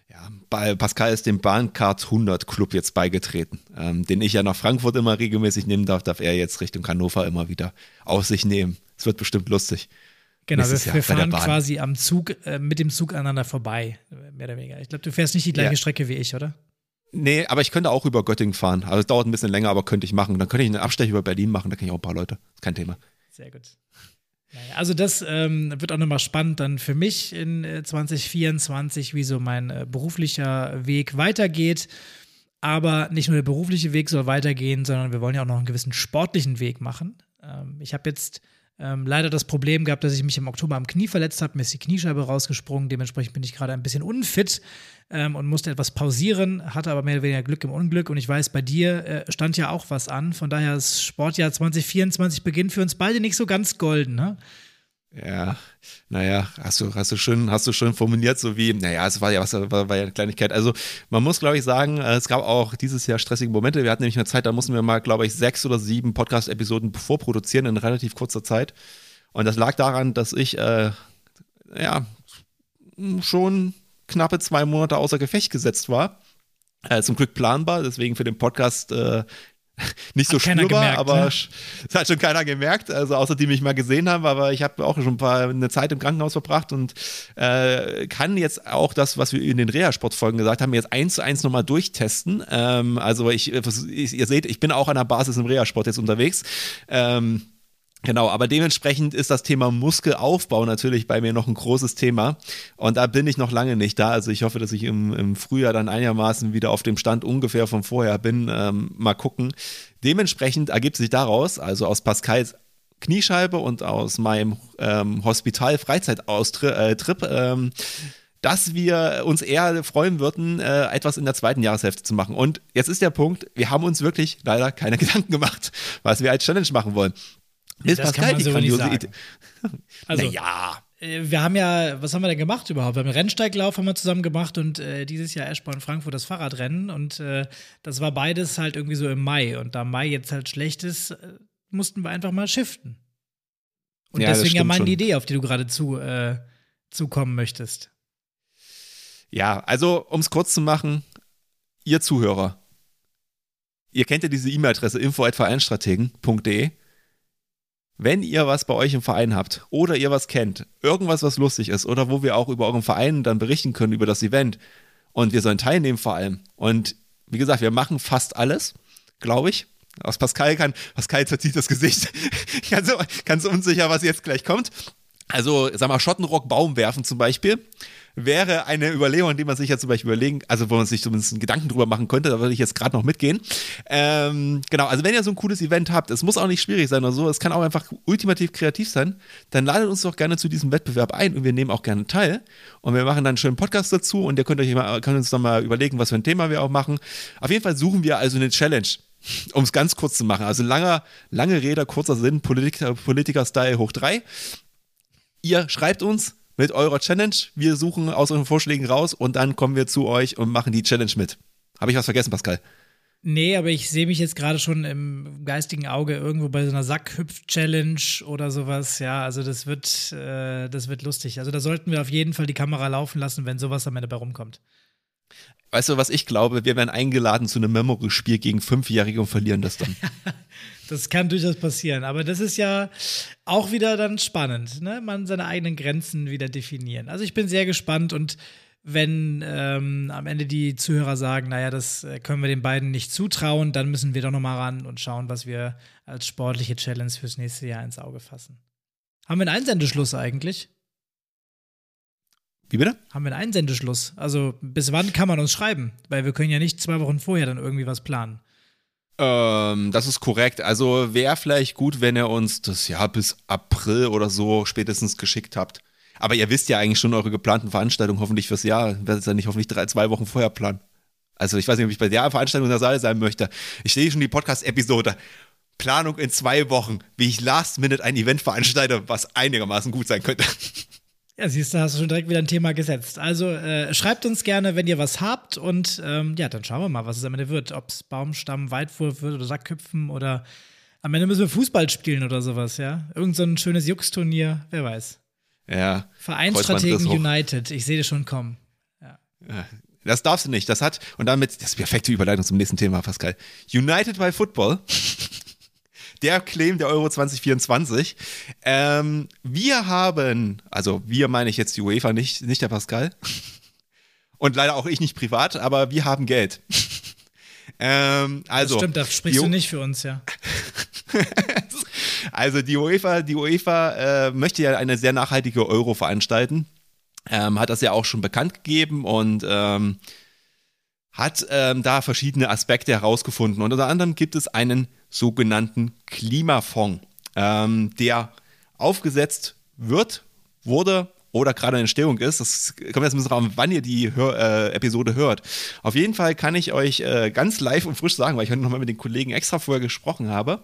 Ja, bei Pascal ist dem Bahncard 100 Club jetzt beigetreten, ähm, den ich ja nach Frankfurt immer regelmäßig nehmen darf, darf er jetzt Richtung Hannover immer wieder auf sich nehmen. Es wird bestimmt lustig. Genau, wir, wir fahren quasi am Zug, äh, mit dem Zug aneinander vorbei, mehr oder weniger. Ich glaube, du fährst nicht die gleiche ja. Strecke wie ich, oder? Nee, aber ich könnte auch über Göttingen fahren. Also es dauert ein bisschen länger, aber könnte ich machen. Dann könnte ich einen Abstecher über Berlin machen, da kenne ich auch ein paar Leute. Kein Thema. Sehr gut. Naja, also das ähm, wird auch nochmal spannend dann für mich in äh, 2024, wie so mein äh, beruflicher Weg weitergeht. Aber nicht nur der berufliche Weg soll weitergehen, sondern wir wollen ja auch noch einen gewissen sportlichen Weg machen. Ähm, ich habe jetzt ähm, leider das Problem gehabt, dass ich mich im Oktober am Knie verletzt habe. Mir ist die Kniescheibe rausgesprungen. Dementsprechend bin ich gerade ein bisschen unfit ähm, und musste etwas pausieren, hatte aber mehr oder weniger Glück im Unglück. Und ich weiß, bei dir äh, stand ja auch was an. Von daher ist Sportjahr 2024 beginnt für uns beide nicht so ganz golden. Ne? Ja, naja, hast du, hast du schön, hast du schön formuliert, so wie, naja, es war ja was, war, war ja eine Kleinigkeit. Also man muss, glaube ich, sagen, äh, es gab auch dieses Jahr stressige Momente. Wir hatten nämlich eine Zeit, da mussten wir mal, glaube ich, sechs oder sieben Podcast-Episoden vorproduzieren in relativ kurzer Zeit. Und das lag daran, dass ich, äh, ja, schon knappe zwei Monate außer Gefecht gesetzt war. Äh, zum Glück planbar, deswegen für den Podcast äh, nicht so spürbar, gemerkt, aber ne? es hat schon keiner gemerkt, also außer die mich mal gesehen haben, aber ich habe auch schon ein paar, eine Zeit im Krankenhaus verbracht und äh, kann jetzt auch das, was wir in den Reha-Sportfolgen gesagt haben, jetzt eins zu eins nochmal durchtesten. Ähm, also ich, ich, ihr seht, ich bin auch an der Basis im Reha-Sport jetzt unterwegs. Ähm, Genau, aber dementsprechend ist das Thema Muskelaufbau natürlich bei mir noch ein großes Thema. Und da bin ich noch lange nicht da. Also ich hoffe, dass ich im, im Frühjahr dann einigermaßen wieder auf dem Stand ungefähr von vorher bin. Ähm, mal gucken. Dementsprechend ergibt sich daraus, also aus Pascals Kniescheibe und aus meinem ähm, Hospital-Freizeittrip, äh, ähm, dass wir uns eher freuen würden, äh, etwas in der zweiten Jahreshälfte zu machen. Und jetzt ist der Punkt, wir haben uns wirklich leider keine Gedanken gemacht, was wir als Challenge machen wollen. Bis das kann Pascal man die so nicht grandiose sagen. Idee. Also, naja. äh, wir haben ja, was haben wir denn gemacht überhaupt? Wir haben einen Rennsteiglauf haben wir zusammen gemacht und äh, dieses Jahr Eschborn Frankfurt das Fahrradrennen und äh, das war beides halt irgendwie so im Mai und da Mai jetzt halt schlecht ist, äh, mussten wir einfach mal shiften. Und Ja, deswegen ja meine. Idee, auf die du gerade zu, äh, zukommen möchtest. Ja, also um es kurz zu machen, ihr Zuhörer, ihr kennt ja diese E-Mail-Adresse info@vereinstrategen.de. Wenn ihr was bei euch im Verein habt oder ihr was kennt, irgendwas, was lustig ist oder wo wir auch über euren Verein dann berichten können, über das Event und wir sollen teilnehmen vor allem. Und wie gesagt, wir machen fast alles, glaube ich. Aus Pascal kann, Pascal verzieht das Gesicht. ganz, ganz unsicher, was jetzt gleich kommt. Also, sag mal, Schottenrock Baum werfen zum Beispiel wäre eine Überlegung, die man sich ja zum Beispiel überlegen, also wo man sich zumindest einen Gedanken drüber machen könnte, da würde ich jetzt gerade noch mitgehen. Ähm, genau, also wenn ihr so ein cooles Event habt, es muss auch nicht schwierig sein oder so, es kann auch einfach ultimativ kreativ sein, dann ladet uns doch gerne zu diesem Wettbewerb ein und wir nehmen auch gerne teil und wir machen dann einen schönen Podcast dazu und ihr könnt euch mal, könnt uns noch mal überlegen, was für ein Thema wir auch machen. Auf jeden Fall suchen wir also eine Challenge. Um es ganz kurz zu machen. Also langer, lange Rede, kurzer Sinn, Politiker, Politiker-Style hoch drei. Ihr schreibt uns mit eurer Challenge. Wir suchen aus euren Vorschlägen raus und dann kommen wir zu euch und machen die Challenge mit. Habe ich was vergessen, Pascal? Nee, aber ich sehe mich jetzt gerade schon im geistigen Auge irgendwo bei so einer Sackhüpf-Challenge oder sowas. Ja, also das wird, äh, das wird lustig. Also da sollten wir auf jeden Fall die Kamera laufen lassen, wenn sowas am Ende bei rumkommt. Weißt du, was ich glaube? Wir werden eingeladen zu einem Memory-Spiel gegen Fünfjährige und verlieren das dann. Das kann durchaus passieren, aber das ist ja auch wieder dann spannend, ne? Man seine eigenen Grenzen wieder definieren. Also ich bin sehr gespannt und wenn ähm, am Ende die Zuhörer sagen, naja, das äh, können wir den beiden nicht zutrauen, dann müssen wir doch noch mal ran und schauen, was wir als sportliche Challenge fürs nächste Jahr ins Auge fassen. Haben wir einen Einsendeschluss eigentlich? Wie bitte? Haben wir einen Einsendeschluss? Also bis wann kann man uns schreiben? Weil wir können ja nicht zwei Wochen vorher dann irgendwie was planen. Ähm, das ist korrekt. Also wäre vielleicht gut, wenn ihr uns das Jahr bis April oder so spätestens geschickt habt. Aber ihr wisst ja eigentlich schon eure geplanten Veranstaltungen hoffentlich fürs Jahr. Werdet ihr nicht hoffentlich drei, zwei Wochen vorher planen. Also ich weiß nicht, ob ich bei der Veranstaltung in der Saal sein möchte. Ich sehe schon die Podcast-Episode. Planung in zwei Wochen, wie ich last minute ein Event veranstalte, was einigermaßen gut sein könnte. Ja, siehst du, hast du schon direkt wieder ein Thema gesetzt. Also äh, schreibt uns gerne, wenn ihr was habt und ähm, ja, dann schauen wir mal, was es am Ende wird. Ob es Baumstamm, Weitwurf wird oder Sackhüpfen oder am Ende müssen wir Fußball spielen oder sowas, ja. Irgend so ein schönes Jux-Turnier, wer weiß. Ja. Vereinsstrategen. United, ich sehe das schon kommen. Das darfst du nicht. Das hat, und damit, das ist die perfekte Überleitung zum nächsten Thema, Pascal. United by Football. Der Claim der Euro 2024. Ähm, wir haben, also wir meine ich jetzt die UEFA, nicht, nicht der Pascal. Und leider auch ich nicht privat, aber wir haben Geld. ähm, also, das stimmt, da sprichst du nicht für uns, ja. also die UEFA, die UEFA äh, möchte ja eine sehr nachhaltige Euro veranstalten. Ähm, hat das ja auch schon bekannt gegeben und ähm, hat ähm, da verschiedene Aspekte herausgefunden. Und unter anderem gibt es einen sogenannten Klimafonds, ähm, der aufgesetzt wird, wurde oder gerade in Entstehung ist. Das kommt jetzt ein bisschen an, wann ihr die Hör äh, Episode hört. Auf jeden Fall kann ich euch äh, ganz live und frisch sagen, weil ich heute nochmal mit den Kollegen extra vorher gesprochen habe,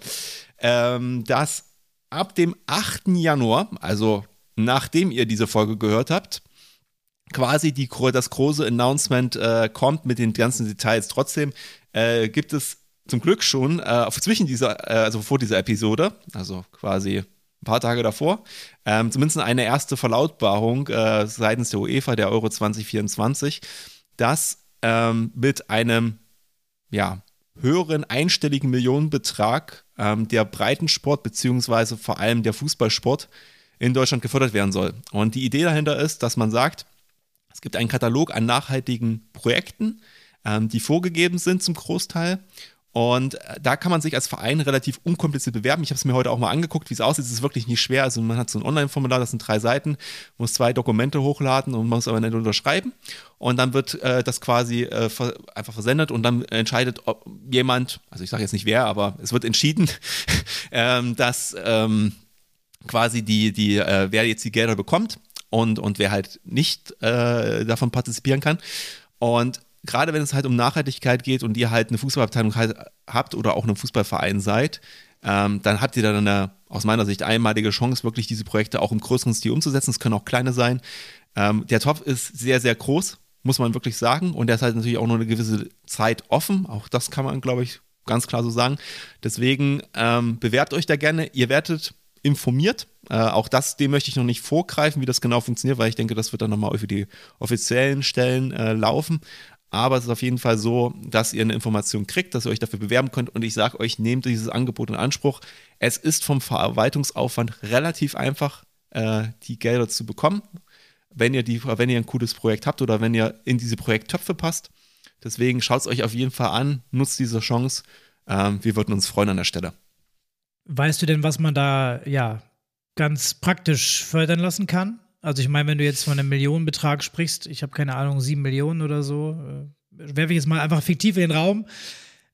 ähm, dass ab dem 8. Januar, also nachdem ihr diese Folge gehört habt, quasi die, das große Announcement äh, kommt mit den ganzen Details. Trotzdem äh, gibt es zum Glück schon äh, zwischen dieser, äh, also vor dieser Episode, also quasi ein paar Tage davor, ähm, zumindest eine erste Verlautbarung äh, seitens der UEFA, der Euro 2024, dass ähm, mit einem ja, höheren einstelligen Millionenbetrag ähm, der Breitensport beziehungsweise vor allem der Fußballsport in Deutschland gefördert werden soll. Und die Idee dahinter ist, dass man sagt, es gibt einen Katalog an nachhaltigen Projekten, ähm, die vorgegeben sind zum Großteil. Und äh, da kann man sich als Verein relativ unkompliziert bewerben. Ich habe es mir heute auch mal angeguckt, wie es aussieht. Es ist wirklich nicht schwer. Also man hat so ein Online-Formular, das sind drei Seiten, muss zwei Dokumente hochladen und muss aber nicht unterschreiben. Und dann wird äh, das quasi äh, einfach versendet und dann entscheidet, ob jemand, also ich sage jetzt nicht wer, aber es wird entschieden, ähm, dass ähm, quasi die, die, äh, wer jetzt die Gelder bekommt und, und wer halt nicht äh, davon partizipieren kann. Und gerade wenn es halt um Nachhaltigkeit geht und ihr halt eine Fußballabteilung halt habt oder auch einen Fußballverein seid, ähm, dann habt ihr dann eine, aus meiner Sicht, einmalige Chance, wirklich diese Projekte auch im größeren Stil umzusetzen. Es können auch kleine sein. Ähm, der Topf ist sehr, sehr groß, muss man wirklich sagen. Und der ist halt natürlich auch nur eine gewisse Zeit offen. Auch das kann man, glaube ich, ganz klar so sagen. Deswegen ähm, bewerbt euch da gerne. Ihr werdet informiert. Äh, auch das, dem möchte ich noch nicht vorgreifen, wie das genau funktioniert, weil ich denke, das wird dann nochmal für die offiziellen Stellen äh, laufen. Aber es ist auf jeden Fall so, dass ihr eine Information kriegt, dass ihr euch dafür bewerben könnt. Und ich sage euch, nehmt dieses Angebot in Anspruch. Es ist vom Verwaltungsaufwand relativ einfach, äh, die Gelder zu bekommen, wenn ihr, die, wenn ihr ein cooles Projekt habt oder wenn ihr in diese Projekttöpfe passt. Deswegen schaut es euch auf jeden Fall an, nutzt diese Chance. Ähm, wir würden uns freuen an der Stelle. Weißt du denn, was man da ja ganz praktisch fördern lassen kann? Also ich meine, wenn du jetzt von einem Millionenbetrag sprichst, ich habe keine Ahnung, sieben Millionen oder so, äh, werfe ich jetzt mal einfach fiktiv in den Raum.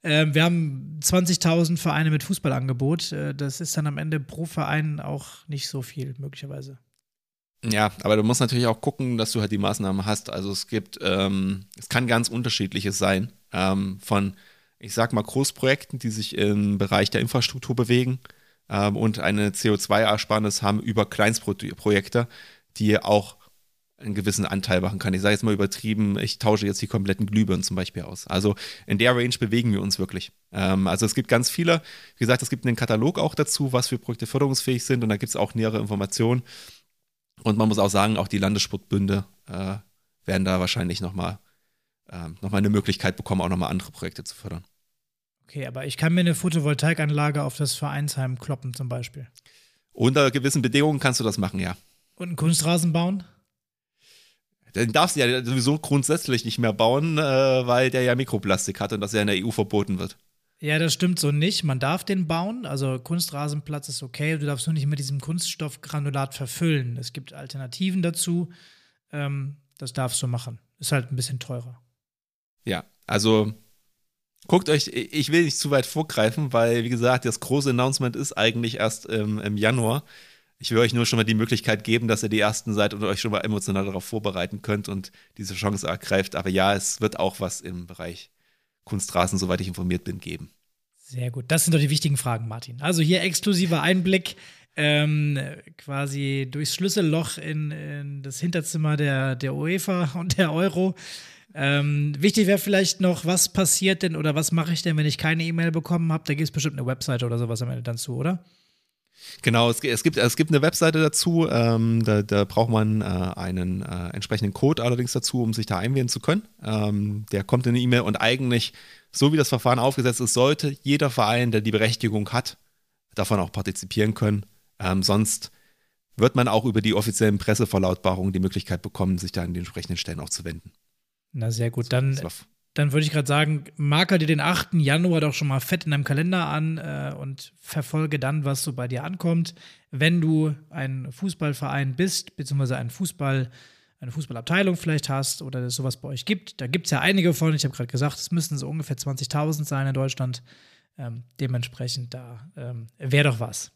Äh, wir haben 20.000 Vereine mit Fußballangebot. Äh, das ist dann am Ende pro Verein auch nicht so viel, möglicherweise. Ja, aber du musst natürlich auch gucken, dass du halt die Maßnahmen hast. Also es gibt, ähm, es kann ganz unterschiedliches sein. Ähm, von, ich sag mal, Großprojekten, die sich im Bereich der Infrastruktur bewegen ähm, und eine CO2-Ersparnis haben über Kleinstprojekte die auch einen gewissen Anteil machen kann. Ich sage jetzt mal übertrieben, ich tausche jetzt die kompletten Glühbirnen zum Beispiel aus. Also in der Range bewegen wir uns wirklich. Ähm, also es gibt ganz viele, wie gesagt, es gibt einen Katalog auch dazu, was für Projekte förderungsfähig sind und da gibt es auch nähere Informationen. Und man muss auch sagen, auch die Landessportbünde äh, werden da wahrscheinlich nochmal äh, noch eine Möglichkeit bekommen, auch nochmal andere Projekte zu fördern. Okay, aber ich kann mir eine Photovoltaikanlage auf das Vereinsheim kloppen zum Beispiel. Unter gewissen Bedingungen kannst du das machen, ja. Und einen Kunstrasen bauen? Den darfst du ja sowieso grundsätzlich nicht mehr bauen, äh, weil der ja Mikroplastik hat und das ja in der EU verboten wird. Ja, das stimmt so nicht. Man darf den bauen. Also Kunstrasenplatz ist okay. Du darfst nur nicht mit diesem Kunststoffgranulat verfüllen. Es gibt Alternativen dazu. Ähm, das darfst du machen. Ist halt ein bisschen teurer. Ja, also guckt euch, ich will nicht zu weit vorgreifen, weil, wie gesagt, das große Announcement ist eigentlich erst ähm, im Januar. Ich will euch nur schon mal die Möglichkeit geben, dass ihr die ersten seid und euch schon mal emotional darauf vorbereiten könnt und diese Chance ergreift. Aber ja, es wird auch was im Bereich Kunstrasen, soweit ich informiert bin, geben. Sehr gut. Das sind doch die wichtigen Fragen, Martin. Also hier exklusiver Einblick ähm, quasi durchs Schlüsselloch in, in, das Hinterzimmer der, der UEFA und der Euro. Ähm, wichtig wäre vielleicht noch, was passiert denn oder was mache ich denn, wenn ich keine E-Mail bekommen habe? Da gibt es bestimmt eine Webseite oder sowas am Ende dann zu, oder? Genau, es, es, gibt, es gibt eine Webseite dazu, ähm, da, da, braucht man äh, einen äh, entsprechenden Code allerdings dazu, um sich da einwählen zu können. Ähm, der kommt in eine E-Mail und eigentlich, so wie das Verfahren aufgesetzt ist, sollte jeder Verein, der die Berechtigung hat, davon auch partizipieren können. Ähm, sonst wird man auch über die offiziellen Presseverlautbarungen die Möglichkeit bekommen, sich da an den entsprechenden Stellen auch zu wenden. Na sehr gut, dann dann würde ich gerade sagen, marker dir den 8. Januar doch schon mal fett in deinem Kalender an äh, und verfolge dann, was so bei dir ankommt. Wenn du ein Fußballverein bist, beziehungsweise ein Fußball, eine Fußballabteilung vielleicht hast oder es sowas bei euch gibt, da gibt es ja einige von. Ich habe gerade gesagt, es müssten so ungefähr 20.000 sein in Deutschland. Ähm, dementsprechend, da ähm, wäre doch was.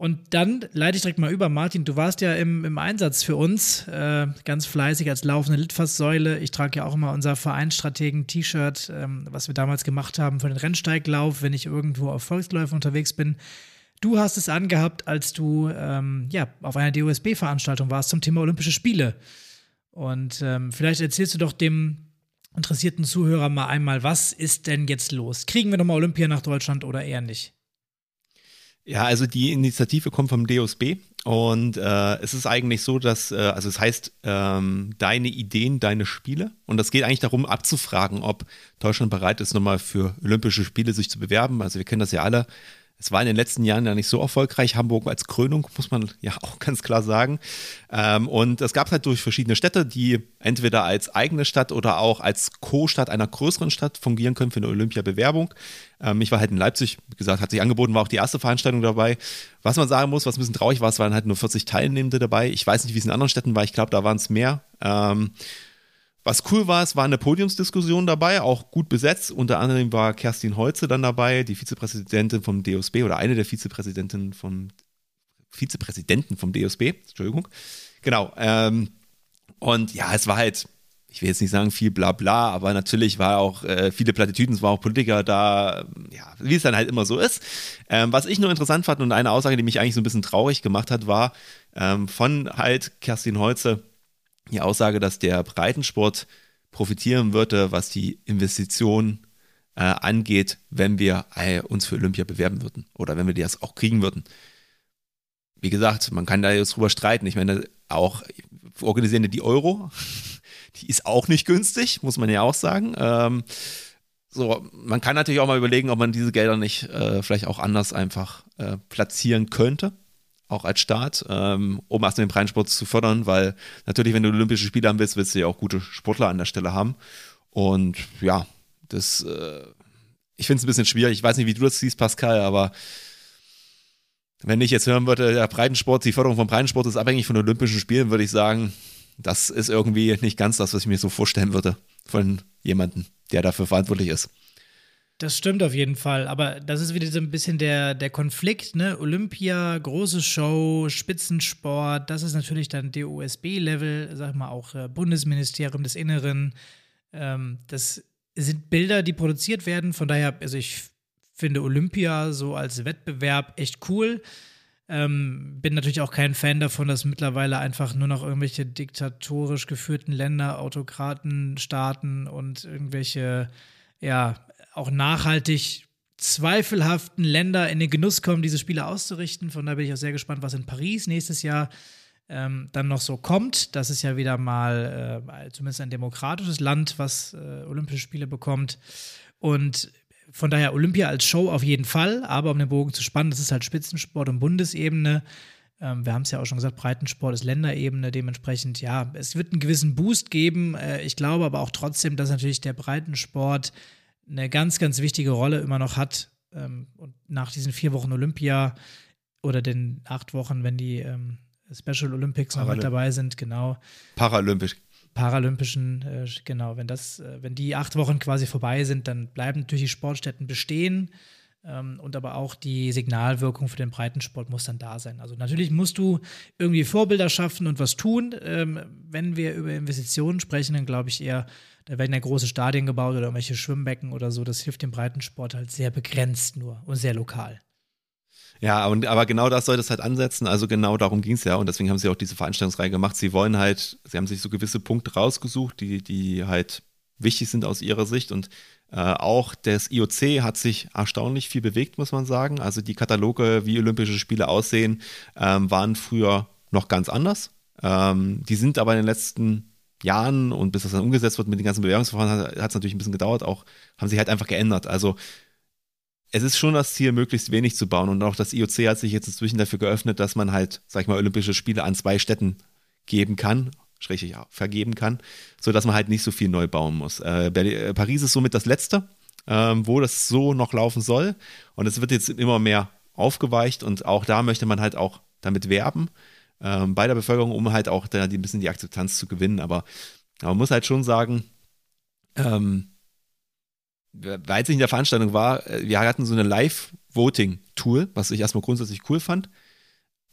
Und dann leite ich direkt mal über. Martin, du warst ja im, im Einsatz für uns, äh, ganz fleißig als laufende Litfaßsäule. Ich trage ja auch immer unser Vereinsstrategen-T-Shirt, ähm, was wir damals gemacht haben für den Rennsteiglauf, wenn ich irgendwo auf Volksläufen unterwegs bin. Du hast es angehabt, als du ähm, ja, auf einer DOSB-Veranstaltung warst zum Thema Olympische Spiele. Und ähm, vielleicht erzählst du doch dem interessierten Zuhörer mal einmal, was ist denn jetzt los? Kriegen wir nochmal Olympia nach Deutschland oder eher nicht? Ja, also die Initiative kommt vom DOSB und äh, es ist eigentlich so, dass, äh, also es heißt, ähm, deine Ideen, deine Spiele. Und das geht eigentlich darum, abzufragen, ob Deutschland bereit ist, nochmal für Olympische Spiele sich zu bewerben. Also wir kennen das ja alle. Es war in den letzten Jahren ja nicht so erfolgreich. Hamburg als Krönung, muss man ja auch ganz klar sagen. Ähm, und es gab halt durch verschiedene Städte, die entweder als eigene Stadt oder auch als Co-Stadt einer größeren Stadt fungieren können für eine Olympiabewerbung. Ähm, ich war halt in Leipzig, wie gesagt, hat sich angeboten, war auch die erste Veranstaltung dabei. Was man sagen muss, was ein bisschen traurig war, es waren halt nur 40 Teilnehmende dabei. Ich weiß nicht, wie es in anderen Städten war. Ich glaube, da waren es mehr. Was cool war, es war eine Podiumsdiskussion dabei, auch gut besetzt. Unter anderem war Kerstin Holze dann dabei, die Vizepräsidentin vom DOSB oder eine der Vizepräsidentinnen vom Vizepräsidenten vom DOSB, Entschuldigung. Genau. Ähm, und ja, es war halt, ich will jetzt nicht sagen viel Blabla, aber natürlich war auch äh, viele Plattitüden, es war auch Politiker da, ja, wie es dann halt immer so ist. Ähm, was ich nur interessant fand und eine Aussage, die mich eigentlich so ein bisschen traurig gemacht hat, war ähm, von halt Kerstin Holze, die Aussage, dass der Breitensport profitieren würde, was die Investition äh, angeht, wenn wir äh, uns für Olympia bewerben würden oder wenn wir das auch kriegen würden. Wie gesagt, man kann da jetzt drüber streiten. Ich meine, auch organisieren die Euro, die ist auch nicht günstig, muss man ja auch sagen. Ähm, so, man kann natürlich auch mal überlegen, ob man diese Gelder nicht äh, vielleicht auch anders einfach äh, platzieren könnte auch als Staat, ähm, um erstmal den Breitensport zu fördern, weil natürlich, wenn du Olympische Spiele haben willst, willst du ja auch gute Sportler an der Stelle haben. Und ja, das, äh, ich finde es ein bisschen schwierig. Ich weiß nicht, wie du das siehst, Pascal, aber wenn ich jetzt hören würde, der Breitensport, die Förderung vom Breitensport ist abhängig von Olympischen Spielen, würde ich sagen, das ist irgendwie nicht ganz das, was ich mir so vorstellen würde von jemandem, der dafür verantwortlich ist. Das stimmt auf jeden Fall, aber das ist wieder so ein bisschen der, der Konflikt, ne? Olympia, große Show, Spitzensport, das ist natürlich dann DOSB-Level, sag mal auch äh, Bundesministerium des Inneren. Ähm, das sind Bilder, die produziert werden, von daher, also ich finde Olympia so als Wettbewerb echt cool. Ähm, bin natürlich auch kein Fan davon, dass mittlerweile einfach nur noch irgendwelche diktatorisch geführten Länder, Autokraten, Staaten und irgendwelche ja, auch nachhaltig zweifelhaften Länder in den Genuss kommen, diese Spiele auszurichten. Von daher bin ich auch sehr gespannt, was in Paris nächstes Jahr ähm, dann noch so kommt. Das ist ja wieder mal äh, zumindest ein demokratisches Land, was äh, Olympische Spiele bekommt. Und von daher Olympia als Show auf jeden Fall, aber um den Bogen zu spannen, das ist halt Spitzensport und Bundesebene. Ähm, wir haben es ja auch schon gesagt, Breitensport ist Länderebene, dementsprechend, ja, es wird einen gewissen Boost geben. Äh, ich glaube aber auch trotzdem, dass natürlich der Breitensport eine ganz, ganz wichtige Rolle immer noch hat. Ähm, und nach diesen vier Wochen Olympia oder den acht Wochen, wenn die ähm, Special Olympics noch mit dabei sind, genau. Paralympisch. Paralympischen, äh, genau, wenn das, äh, wenn die acht Wochen quasi vorbei sind, dann bleiben natürlich die Sportstätten bestehen. Ähm, und aber auch die Signalwirkung für den Breitensport muss dann da sein. Also natürlich musst du irgendwie Vorbilder schaffen und was tun. Ähm, wenn wir über Investitionen sprechen, dann glaube ich eher, da werden ja große Stadien gebaut oder irgendwelche Schwimmbecken oder so. Das hilft dem Breitensport halt sehr begrenzt nur und sehr lokal. Ja, und, aber genau das soll das halt ansetzen. Also genau darum ging es ja. Und deswegen haben sie auch diese Veranstaltungsreihe gemacht. Sie wollen halt, sie haben sich so gewisse Punkte rausgesucht, die, die halt wichtig sind aus ihrer Sicht. Und äh, auch das IOC hat sich erstaunlich viel bewegt, muss man sagen. Also die Kataloge, wie Olympische Spiele aussehen, ähm, waren früher noch ganz anders. Ähm, die sind aber in den letzten Jahren und bis das dann umgesetzt wird mit den ganzen Bewerbungsverfahren, hat es natürlich ein bisschen gedauert, auch haben sich halt einfach geändert. Also es ist schon das Ziel, möglichst wenig zu bauen. Und auch das IOC hat sich jetzt inzwischen dafür geöffnet, dass man halt, sag ich mal, Olympische Spiele an zwei Städten geben kann, schrägstrich vergeben kann, sodass man halt nicht so viel neu bauen muss. Äh, äh, Paris ist somit das letzte, ähm, wo das so noch laufen soll. Und es wird jetzt immer mehr aufgeweicht und auch da möchte man halt auch damit werben ähm, bei der Bevölkerung, um halt auch da ein bisschen die Akzeptanz zu gewinnen. Aber, aber man muss halt schon sagen, ähm, weil es nicht in der Veranstaltung war, äh, wir hatten so eine Live-Voting-Tool, was ich erstmal grundsätzlich cool fand.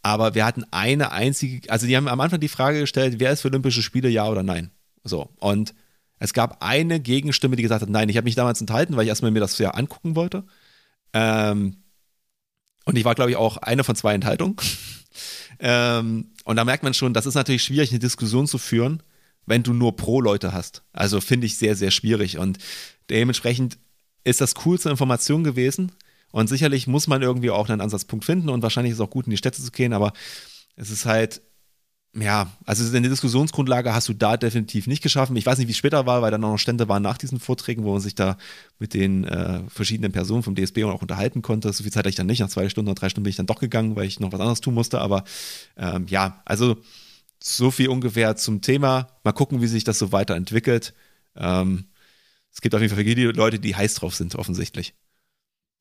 Aber wir hatten eine einzige, also die haben am Anfang die Frage gestellt, wer ist für Olympische Spiele, ja oder nein? So, und es gab eine Gegenstimme, die gesagt hat, nein, ich habe mich damals enthalten, weil ich erstmal mir das ja angucken wollte. Ähm, und ich war, glaube ich, auch eine von zwei Enthaltungen. ähm, und da merkt man schon, das ist natürlich schwierig, eine Diskussion zu führen, wenn du nur Pro-Leute hast. Also finde ich sehr, sehr schwierig. Und dementsprechend ist das cool zur Information gewesen. Und sicherlich muss man irgendwie auch einen Ansatzpunkt finden und wahrscheinlich ist es auch gut, in die Städte zu gehen, aber es ist halt ja, also eine Diskussionsgrundlage hast du da definitiv nicht geschaffen. Ich weiß nicht, wie es später war, weil dann auch noch Stände waren nach diesen Vorträgen, wo man sich da mit den äh, verschiedenen Personen vom DSB auch unterhalten konnte. So viel Zeit hatte ich dann nicht. Nach zwei Stunden oder drei Stunden bin ich dann doch gegangen, weil ich noch was anderes tun musste. Aber ähm, ja, also so viel ungefähr zum Thema. Mal gucken, wie sich das so weiterentwickelt. Ähm, es gibt auf jeden Fall viele Leute, die heiß drauf sind, offensichtlich.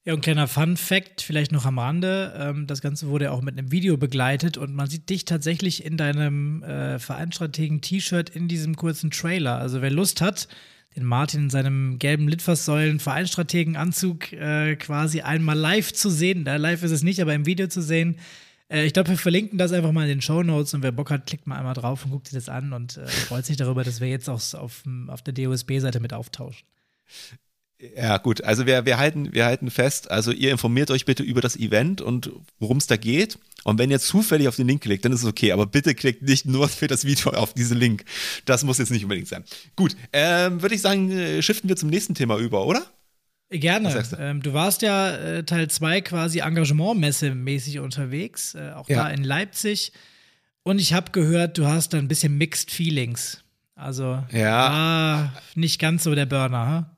Ja, und kleiner Fun-Fact, vielleicht noch am Rande: ähm, Das Ganze wurde auch mit einem Video begleitet und man sieht dich tatsächlich in deinem äh, Vereinsstrategen-T-Shirt in diesem kurzen Trailer. Also, wer Lust hat, den Martin in seinem gelben Litfaßsäulen Vereinsstrategen-Anzug äh, quasi einmal live zu sehen, da live ist es nicht, aber im Video zu sehen. Äh, ich glaube, wir verlinken das einfach mal in den Show Notes und wer Bock hat, klickt mal einmal drauf und guckt sich das an und äh, freut sich darüber, dass wir jetzt auch auf, auf der DOSB-Seite mit auftauschen. Ja, gut. Also wir, wir, halten, wir halten fest, also ihr informiert euch bitte über das Event und worum es da geht. Und wenn ihr zufällig auf den Link klickt, dann ist es okay. Aber bitte klickt nicht nur für das Video auf diesen Link. Das muss jetzt nicht unbedingt sein. Gut, ähm, würde ich sagen, äh, shiften wir zum nächsten Thema über, oder? Gerne. Du? Ähm, du? warst ja äh, Teil 2 quasi Engagementmesse-mäßig unterwegs, äh, auch ja. da in Leipzig. Und ich habe gehört, du hast da ein bisschen Mixed Feelings. Also ja. nicht ganz so der Burner, ha?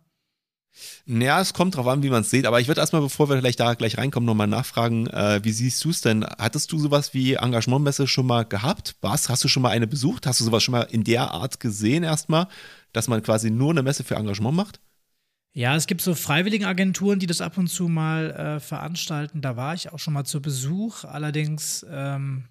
Ja, es kommt drauf an, wie man es sieht. Aber ich würde erstmal, bevor wir vielleicht da gleich reinkommen, nochmal nachfragen, äh, wie siehst du es denn? Hattest du sowas wie Engagementmesse schon mal gehabt? Was? Hast du schon mal eine besucht? Hast du sowas schon mal in der Art gesehen erstmal, dass man quasi nur eine Messe für Engagement macht? Ja, es gibt so Freiwilligenagenturen, die das ab und zu mal äh, veranstalten. Da war ich auch schon mal zu Besuch. Allerdings ähm,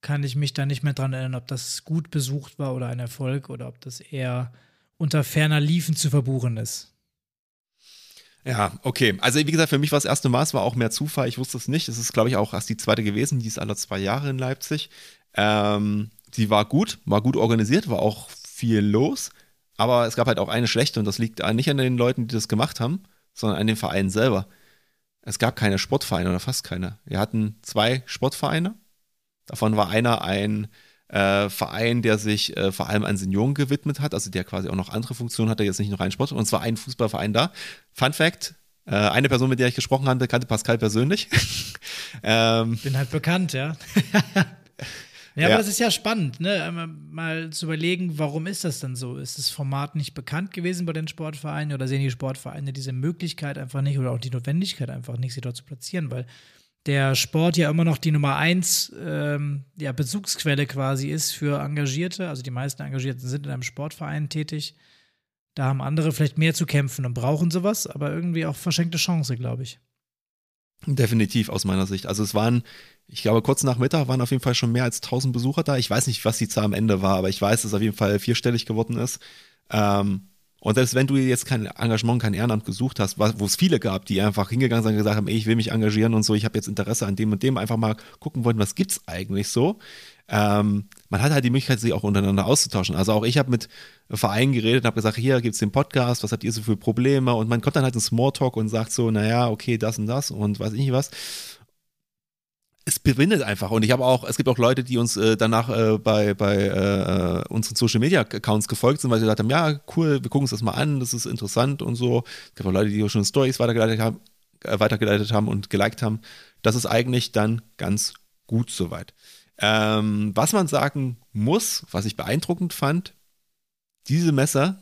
kann ich mich da nicht mehr dran erinnern, ob das gut besucht war oder ein Erfolg oder ob das eher unter ferner Liefen zu verbuchen ist. Ja, okay. Also wie gesagt, für mich war das erste Mal, es war auch mehr Zufall, ich wusste es nicht. Es ist, glaube ich, auch erst die zweite gewesen, die ist alle zwei Jahre in Leipzig. Ähm, die war gut, war gut organisiert, war auch viel los, aber es gab halt auch eine schlechte und das liegt nicht an den Leuten, die das gemacht haben, sondern an den Vereinen selber. Es gab keine Sportvereine oder fast keine. Wir hatten zwei Sportvereine. Davon war einer ein äh, Verein, der sich äh, vor allem an Senioren gewidmet hat, also der quasi auch noch andere Funktionen hatte, jetzt nicht nur rein Sport. Und zwar ein Fußballverein da. Fun Fact: äh, eine Person, mit der ich gesprochen habe, kannte Pascal persönlich. ähm, Bin halt bekannt, ja. Ja, aber das ist ja spannend, ne? Mal zu überlegen, warum ist das denn so? Ist das Format nicht bekannt gewesen bei den Sportvereinen oder sehen die Sportvereine diese Möglichkeit einfach nicht oder auch die Notwendigkeit einfach nicht, sie dort zu platzieren? Weil der Sport ja immer noch die Nummer eins ähm, ja, Bezugsquelle quasi ist für Engagierte. Also die meisten Engagierten sind in einem Sportverein tätig. Da haben andere vielleicht mehr zu kämpfen und brauchen sowas, aber irgendwie auch verschenkte Chance, glaube ich. Definitiv aus meiner Sicht. Also es waren, ich glaube, kurz nach Mittag waren auf jeden Fall schon mehr als 1000 Besucher da. Ich weiß nicht, was die Zahl am Ende war, aber ich weiß, dass es auf jeden Fall vierstellig geworden ist. Ähm, und selbst wenn du jetzt kein Engagement, kein Ehrenamt gesucht hast, wo es viele gab, die einfach hingegangen sind und gesagt haben, ey, ich will mich engagieren und so, ich habe jetzt Interesse an dem und dem, einfach mal gucken wollen, was gibt's eigentlich so. Ähm, man hat halt die Möglichkeit, sich auch untereinander auszutauschen. Also auch ich habe mit Vereinen geredet und habe gesagt, hier gibt's den Podcast, was habt ihr so für Probleme? Und man kommt dann halt in Smalltalk und sagt so, naja, okay, das und das und weiß ich nicht was es bewindet einfach. Und ich habe auch, es gibt auch Leute, die uns äh, danach äh, bei, bei äh, unseren Social Media Accounts gefolgt sind, weil sie gesagt haben, ja, cool, wir gucken uns das mal an, das ist interessant und so. Es gibt auch Leute, die auch schon Stories weitergeleitet haben, äh, weitergeleitet haben und geliked haben. Das ist eigentlich dann ganz gut soweit. Ähm, was man sagen muss, was ich beeindruckend fand, diese Messer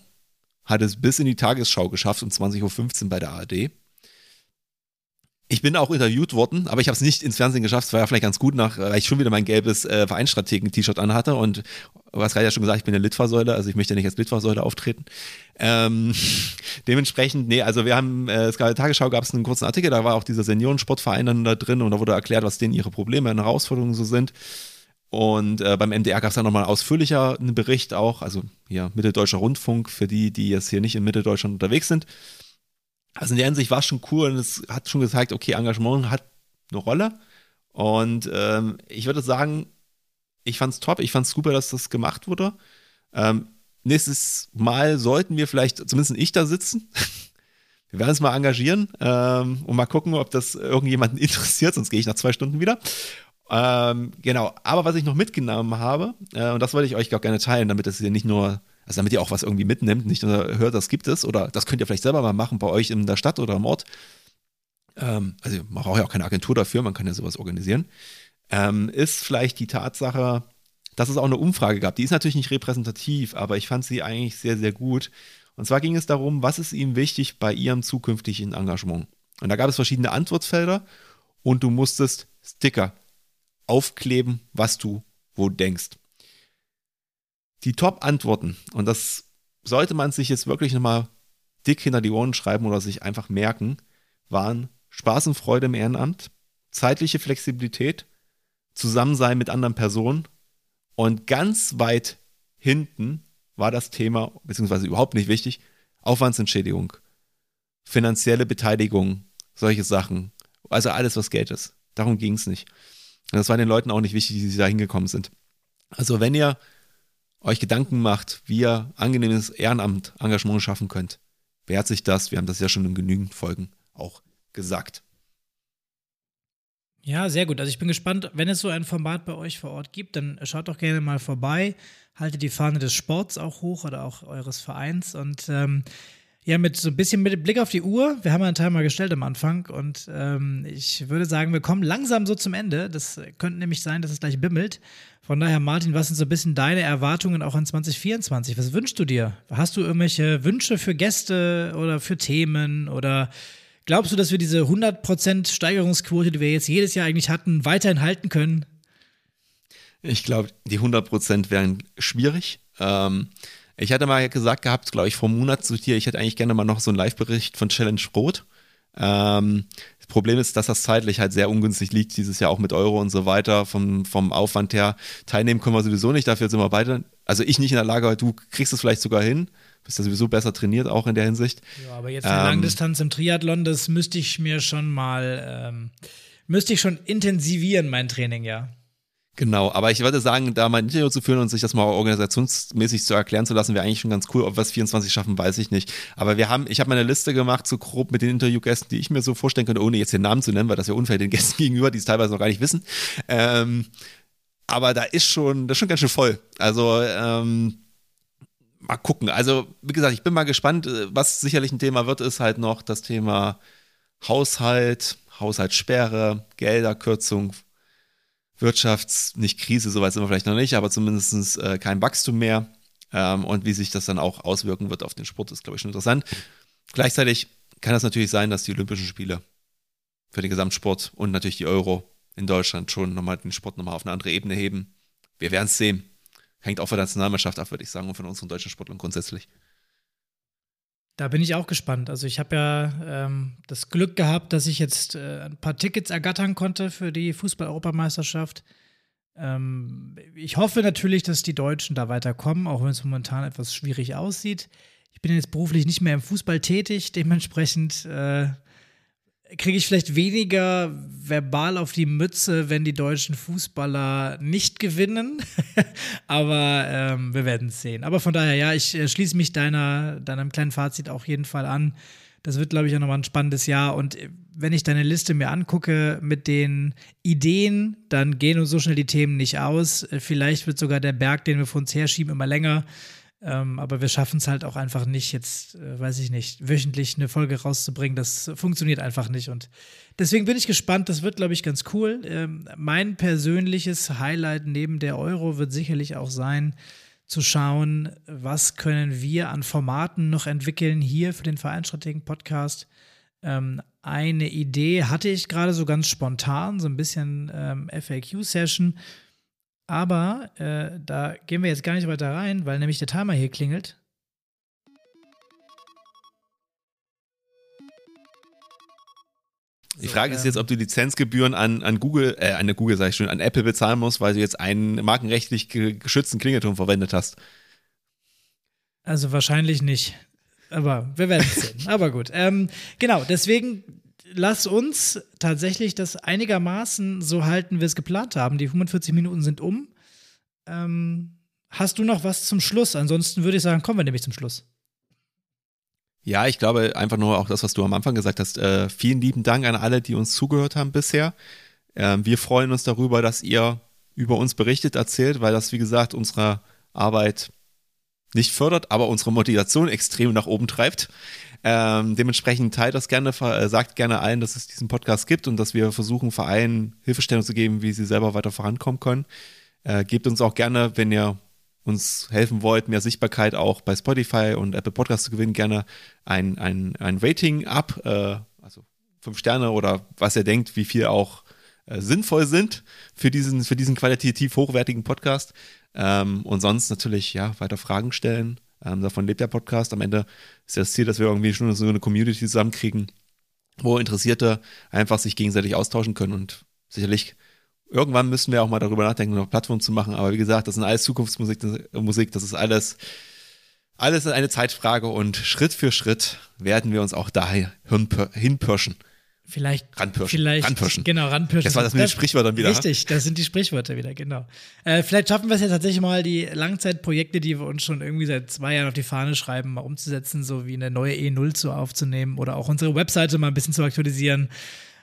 hat es bis in die Tagesschau geschafft um 20.15 Uhr bei der ARD. Ich bin auch interviewt worden, aber ich habe es nicht ins Fernsehen geschafft. Es war ja vielleicht ganz gut, nach, weil ich schon wieder mein gelbes äh, Vereinsstrategen-T-Shirt anhatte. Und hast gerade ja schon gesagt, ich bin eine Litfaßsäule, also ich möchte nicht als Litfaßsäule auftreten. Ähm, dementsprechend, nee, also wir haben, äh, es gab Tagesschau gab es einen kurzen Artikel, da war auch dieser Seniorensportverein dann da drin und da wurde erklärt, was denen ihre Probleme und Herausforderungen so sind. Und äh, beim MDR gab es dann nochmal ausführlicher einen Bericht auch, also hier Mitteldeutscher Rundfunk, für die, die jetzt hier nicht in Mitteldeutschland unterwegs sind. Also in der Hinsicht war es schon cool und es hat schon gezeigt, okay, Engagement hat eine Rolle. Und ähm, ich würde sagen, ich fand es top, ich fand es super, dass das gemacht wurde. Ähm, nächstes Mal sollten wir vielleicht, zumindest ich da sitzen. Wir werden uns mal engagieren ähm, und mal gucken, ob das irgendjemanden interessiert, sonst gehe ich nach zwei Stunden wieder. Ähm, genau, aber was ich noch mitgenommen habe, äh, und das wollte ich euch auch gerne teilen, damit es hier nicht nur also damit ihr auch was irgendwie mitnimmt, nicht nur hört, das gibt es oder das könnt ihr vielleicht selber mal machen bei euch in der Stadt oder im Ort. ähm, also man braucht ja auch keine Agentur dafür, man kann ja sowas organisieren, ähm, ist vielleicht die Tatsache, dass es auch eine Umfrage gab. Die ist natürlich nicht repräsentativ, aber ich fand sie eigentlich sehr, sehr gut. Und zwar ging es darum, was ist Ihnen wichtig bei Ihrem zukünftigen Engagement? Und da gab es verschiedene Antwortfelder und du musstest Sticker aufkleben, was du wo denkst. Die Top-Antworten, und das sollte man sich jetzt wirklich nochmal dick hinter die Ohren schreiben oder sich einfach merken, waren Spaß und Freude im Ehrenamt, zeitliche Flexibilität, Zusammensein mit anderen Personen und ganz weit hinten war das Thema, beziehungsweise überhaupt nicht wichtig, Aufwandsentschädigung, finanzielle Beteiligung, solche Sachen. Also alles, was Geld ist. Darum ging es nicht. Und das war den Leuten auch nicht wichtig, die da hingekommen sind. Also wenn ihr euch Gedanken macht, wie ihr angenehmes Ehrenamt-Engagement schaffen könnt, wehrt sich das. Wir haben das ja schon in genügend Folgen auch gesagt. Ja, sehr gut. Also ich bin gespannt, wenn es so ein Format bei euch vor Ort gibt, dann schaut doch gerne mal vorbei. Haltet die Fahne des Sports auch hoch oder auch eures Vereins und ähm, ja, mit so ein bisschen mit Blick auf die Uhr. Wir haben einen Timer gestellt am Anfang und ähm, ich würde sagen, wir kommen langsam so zum Ende. Das könnte nämlich sein, dass es gleich bimmelt. Von daher, Martin, was sind so ein bisschen deine Erwartungen auch an 2024? Was wünschst du dir? Hast du irgendwelche Wünsche für Gäste oder für Themen oder glaubst du, dass wir diese 100% Steigerungsquote, die wir jetzt jedes Jahr eigentlich hatten, weiterhin halten können? Ich glaube, die 100% wären schwierig. Ähm, ich hatte mal gesagt gehabt, glaube ich, vor einem Monat zu dir, ich hätte eigentlich gerne mal noch so einen Live-Bericht von Challenge Rot. Ähm, das Problem ist, dass das zeitlich halt sehr ungünstig liegt, dieses Jahr auch mit Euro und so weiter. Vom, vom Aufwand her teilnehmen können wir sowieso nicht, dafür sind wir beide, also ich nicht in der Lage, du kriegst es vielleicht sogar hin. Bist ja sowieso besser trainiert, auch in der Hinsicht. Ja, aber jetzt eine ähm, Langdistanz im Triathlon, das müsste ich mir schon mal, ähm, müsste ich schon intensivieren, mein Training, ja. Genau, aber ich würde sagen, da mal ein Interview zu führen und sich das mal organisationsmäßig zu erklären zu lassen, wäre eigentlich schon ganz cool. Ob wir es 24 schaffen, weiß ich nicht. Aber wir haben, ich habe meine Liste gemacht, so grob mit den Interviewgästen, die ich mir so vorstellen könnte, ohne jetzt den Namen zu nennen, weil das ja unfair den Gästen gegenüber, die es teilweise noch gar nicht wissen. Ähm, aber da ist schon, das ist schon ganz schön voll. Also, ähm, mal gucken. Also, wie gesagt, ich bin mal gespannt. Was sicherlich ein Thema wird, ist halt noch das Thema Haushalt, Haushaltssperre, Gelderkürzung, Wirtschafts-, nicht Krise, soweit sind wir vielleicht noch nicht, aber zumindest äh, kein Wachstum mehr. Ähm, und wie sich das dann auch auswirken wird auf den Sport, ist, glaube ich, schon interessant. Gleichzeitig kann es natürlich sein, dass die Olympischen Spiele für den Gesamtsport und natürlich die Euro in Deutschland schon nochmal den Sport nochmal auf eine andere Ebene heben. Wir werden es sehen. Hängt auch von der Nationalmannschaft ab, würde ich sagen, und von unseren deutschen Sportlern grundsätzlich. Da bin ich auch gespannt. Also ich habe ja ähm, das Glück gehabt, dass ich jetzt äh, ein paar Tickets ergattern konnte für die Fußball-Europameisterschaft. Ähm, ich hoffe natürlich, dass die Deutschen da weiterkommen, auch wenn es momentan etwas schwierig aussieht. Ich bin jetzt beruflich nicht mehr im Fußball tätig, dementsprechend äh, kriege ich vielleicht weniger verbal auf die Mütze, wenn die deutschen Fußballer nicht gewinnen. Aber ähm, wir werden es sehen. Aber von daher, ja, ich äh, schließe mich deiner, deinem kleinen Fazit auch jeden Fall an. Das wird, glaube ich, auch nochmal ein spannendes Jahr. Und äh, wenn ich deine Liste mir angucke mit den Ideen, dann gehen uns so schnell die Themen nicht aus. Äh, vielleicht wird sogar der Berg, den wir vor uns herschieben, immer länger. Ähm, aber wir schaffen es halt auch einfach nicht, jetzt, äh, weiß ich nicht, wöchentlich eine Folge rauszubringen. Das funktioniert einfach nicht. Und deswegen bin ich gespannt. Das wird, glaube ich, ganz cool. Ähm, mein persönliches Highlight neben der Euro wird sicherlich auch sein, zu schauen, was können wir an Formaten noch entwickeln hier für den Vereinstrategen Podcast. Ähm, eine Idee hatte ich gerade so ganz spontan, so ein bisschen ähm, FAQ-Session aber äh, da gehen wir jetzt gar nicht weiter rein, weil nämlich der Timer hier klingelt. Die Frage ist jetzt, ähm, ob du Lizenzgebühren an, an Google, äh, an Google sag ich schon, an Apple bezahlen musst, weil du jetzt einen markenrechtlich geschützten Klingelton verwendet hast. Also wahrscheinlich nicht. Aber wir werden es sehen. Aber gut. Ähm, genau, deswegen lass uns tatsächlich das einigermaßen so halten, wie wir es geplant haben. Die 45 Minuten sind um. Ähm, hast du noch was zum Schluss? Ansonsten würde ich sagen, kommen wir nämlich zum Schluss. Ja, ich glaube einfach nur auch das, was du am Anfang gesagt hast. Äh, vielen lieben Dank an alle, die uns zugehört haben bisher. Äh, wir freuen uns darüber, dass ihr über uns berichtet, erzählt, weil das, wie gesagt, unsere Arbeit nicht fördert, aber unsere Motivation extrem nach oben treibt. Ähm, dementsprechend teilt das gerne, äh, sagt gerne allen, dass es diesen Podcast gibt und dass wir versuchen, Vereinen Hilfestellung zu geben, wie sie selber weiter vorankommen können. Äh, gebt uns auch gerne, wenn ihr uns helfen wollt, mehr Sichtbarkeit auch bei Spotify und Apple Podcasts zu gewinnen, gerne ein, ein, ein Rating ab, äh, also fünf Sterne oder was ihr denkt, wie viel auch äh, sinnvoll sind für diesen, für diesen qualitativ hochwertigen Podcast. Ähm, und sonst natürlich, ja, weiter Fragen stellen. Ähm, davon lebt der Podcast. Am Ende ist das Ziel, dass wir irgendwie schon so eine Community zusammenkriegen, wo Interessierte einfach sich gegenseitig austauschen können und sicherlich irgendwann müssen wir auch mal darüber nachdenken, noch Plattformen zu machen. Aber wie gesagt, das sind alles Zukunftsmusik, Musik, das ist alles, alles eine Zeitfrage und Schritt für Schritt werden wir uns auch dahin hinpirschen. Vielleicht, ranpirschen. vielleicht, ranpirschen. genau, ranpirschen. Das war das mit den Sprichwörtern wieder. Richtig, das sind die Sprichwörter wieder, genau. Äh, vielleicht schaffen wir es ja tatsächlich mal, die Langzeitprojekte, die wir uns schon irgendwie seit zwei Jahren auf die Fahne schreiben, mal umzusetzen, so wie eine neue E0 zu aufzunehmen oder auch unsere Webseite mal ein bisschen zu aktualisieren.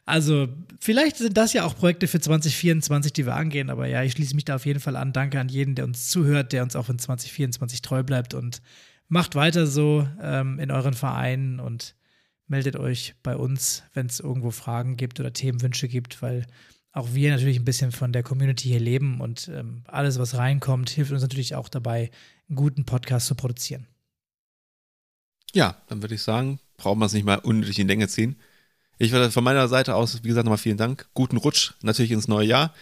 Also, vielleicht sind das ja auch Projekte für 2024, die wir angehen, aber ja, ich schließe mich da auf jeden Fall an. Danke an jeden, der uns zuhört, der uns auch in 2024 treu bleibt und macht weiter so ähm, in euren Vereinen und meldet euch bei uns, wenn es irgendwo Fragen gibt oder Themenwünsche gibt, weil auch wir natürlich ein bisschen von der Community hier leben und ähm, alles, was reinkommt, hilft uns natürlich auch dabei, einen guten Podcast zu produzieren. Ja, dann würde ich sagen, brauchen wir es nicht mal unnötig in Länge ziehen. Ich würde von meiner Seite aus, wie gesagt, nochmal vielen Dank. Guten Rutsch natürlich ins neue Jahr.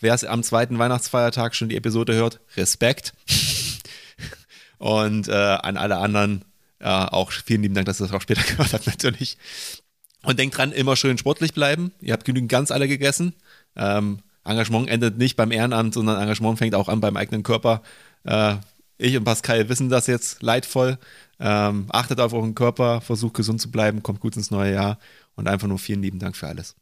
Wer es am zweiten Weihnachtsfeiertag schon die Episode hört, Respekt. Und äh, an alle anderen äh, auch vielen lieben Dank, dass ihr das auch später gehört habt, natürlich. Und denkt dran, immer schön sportlich bleiben. Ihr habt genügend ganz alle gegessen. Ähm, Engagement endet nicht beim Ehrenamt, sondern Engagement fängt auch an beim eigenen Körper. Äh, ich und Pascal wissen das jetzt leidvoll. Ähm, achtet auf euren Körper, versucht gesund zu bleiben, kommt gut ins neue Jahr und einfach nur vielen lieben Dank für alles.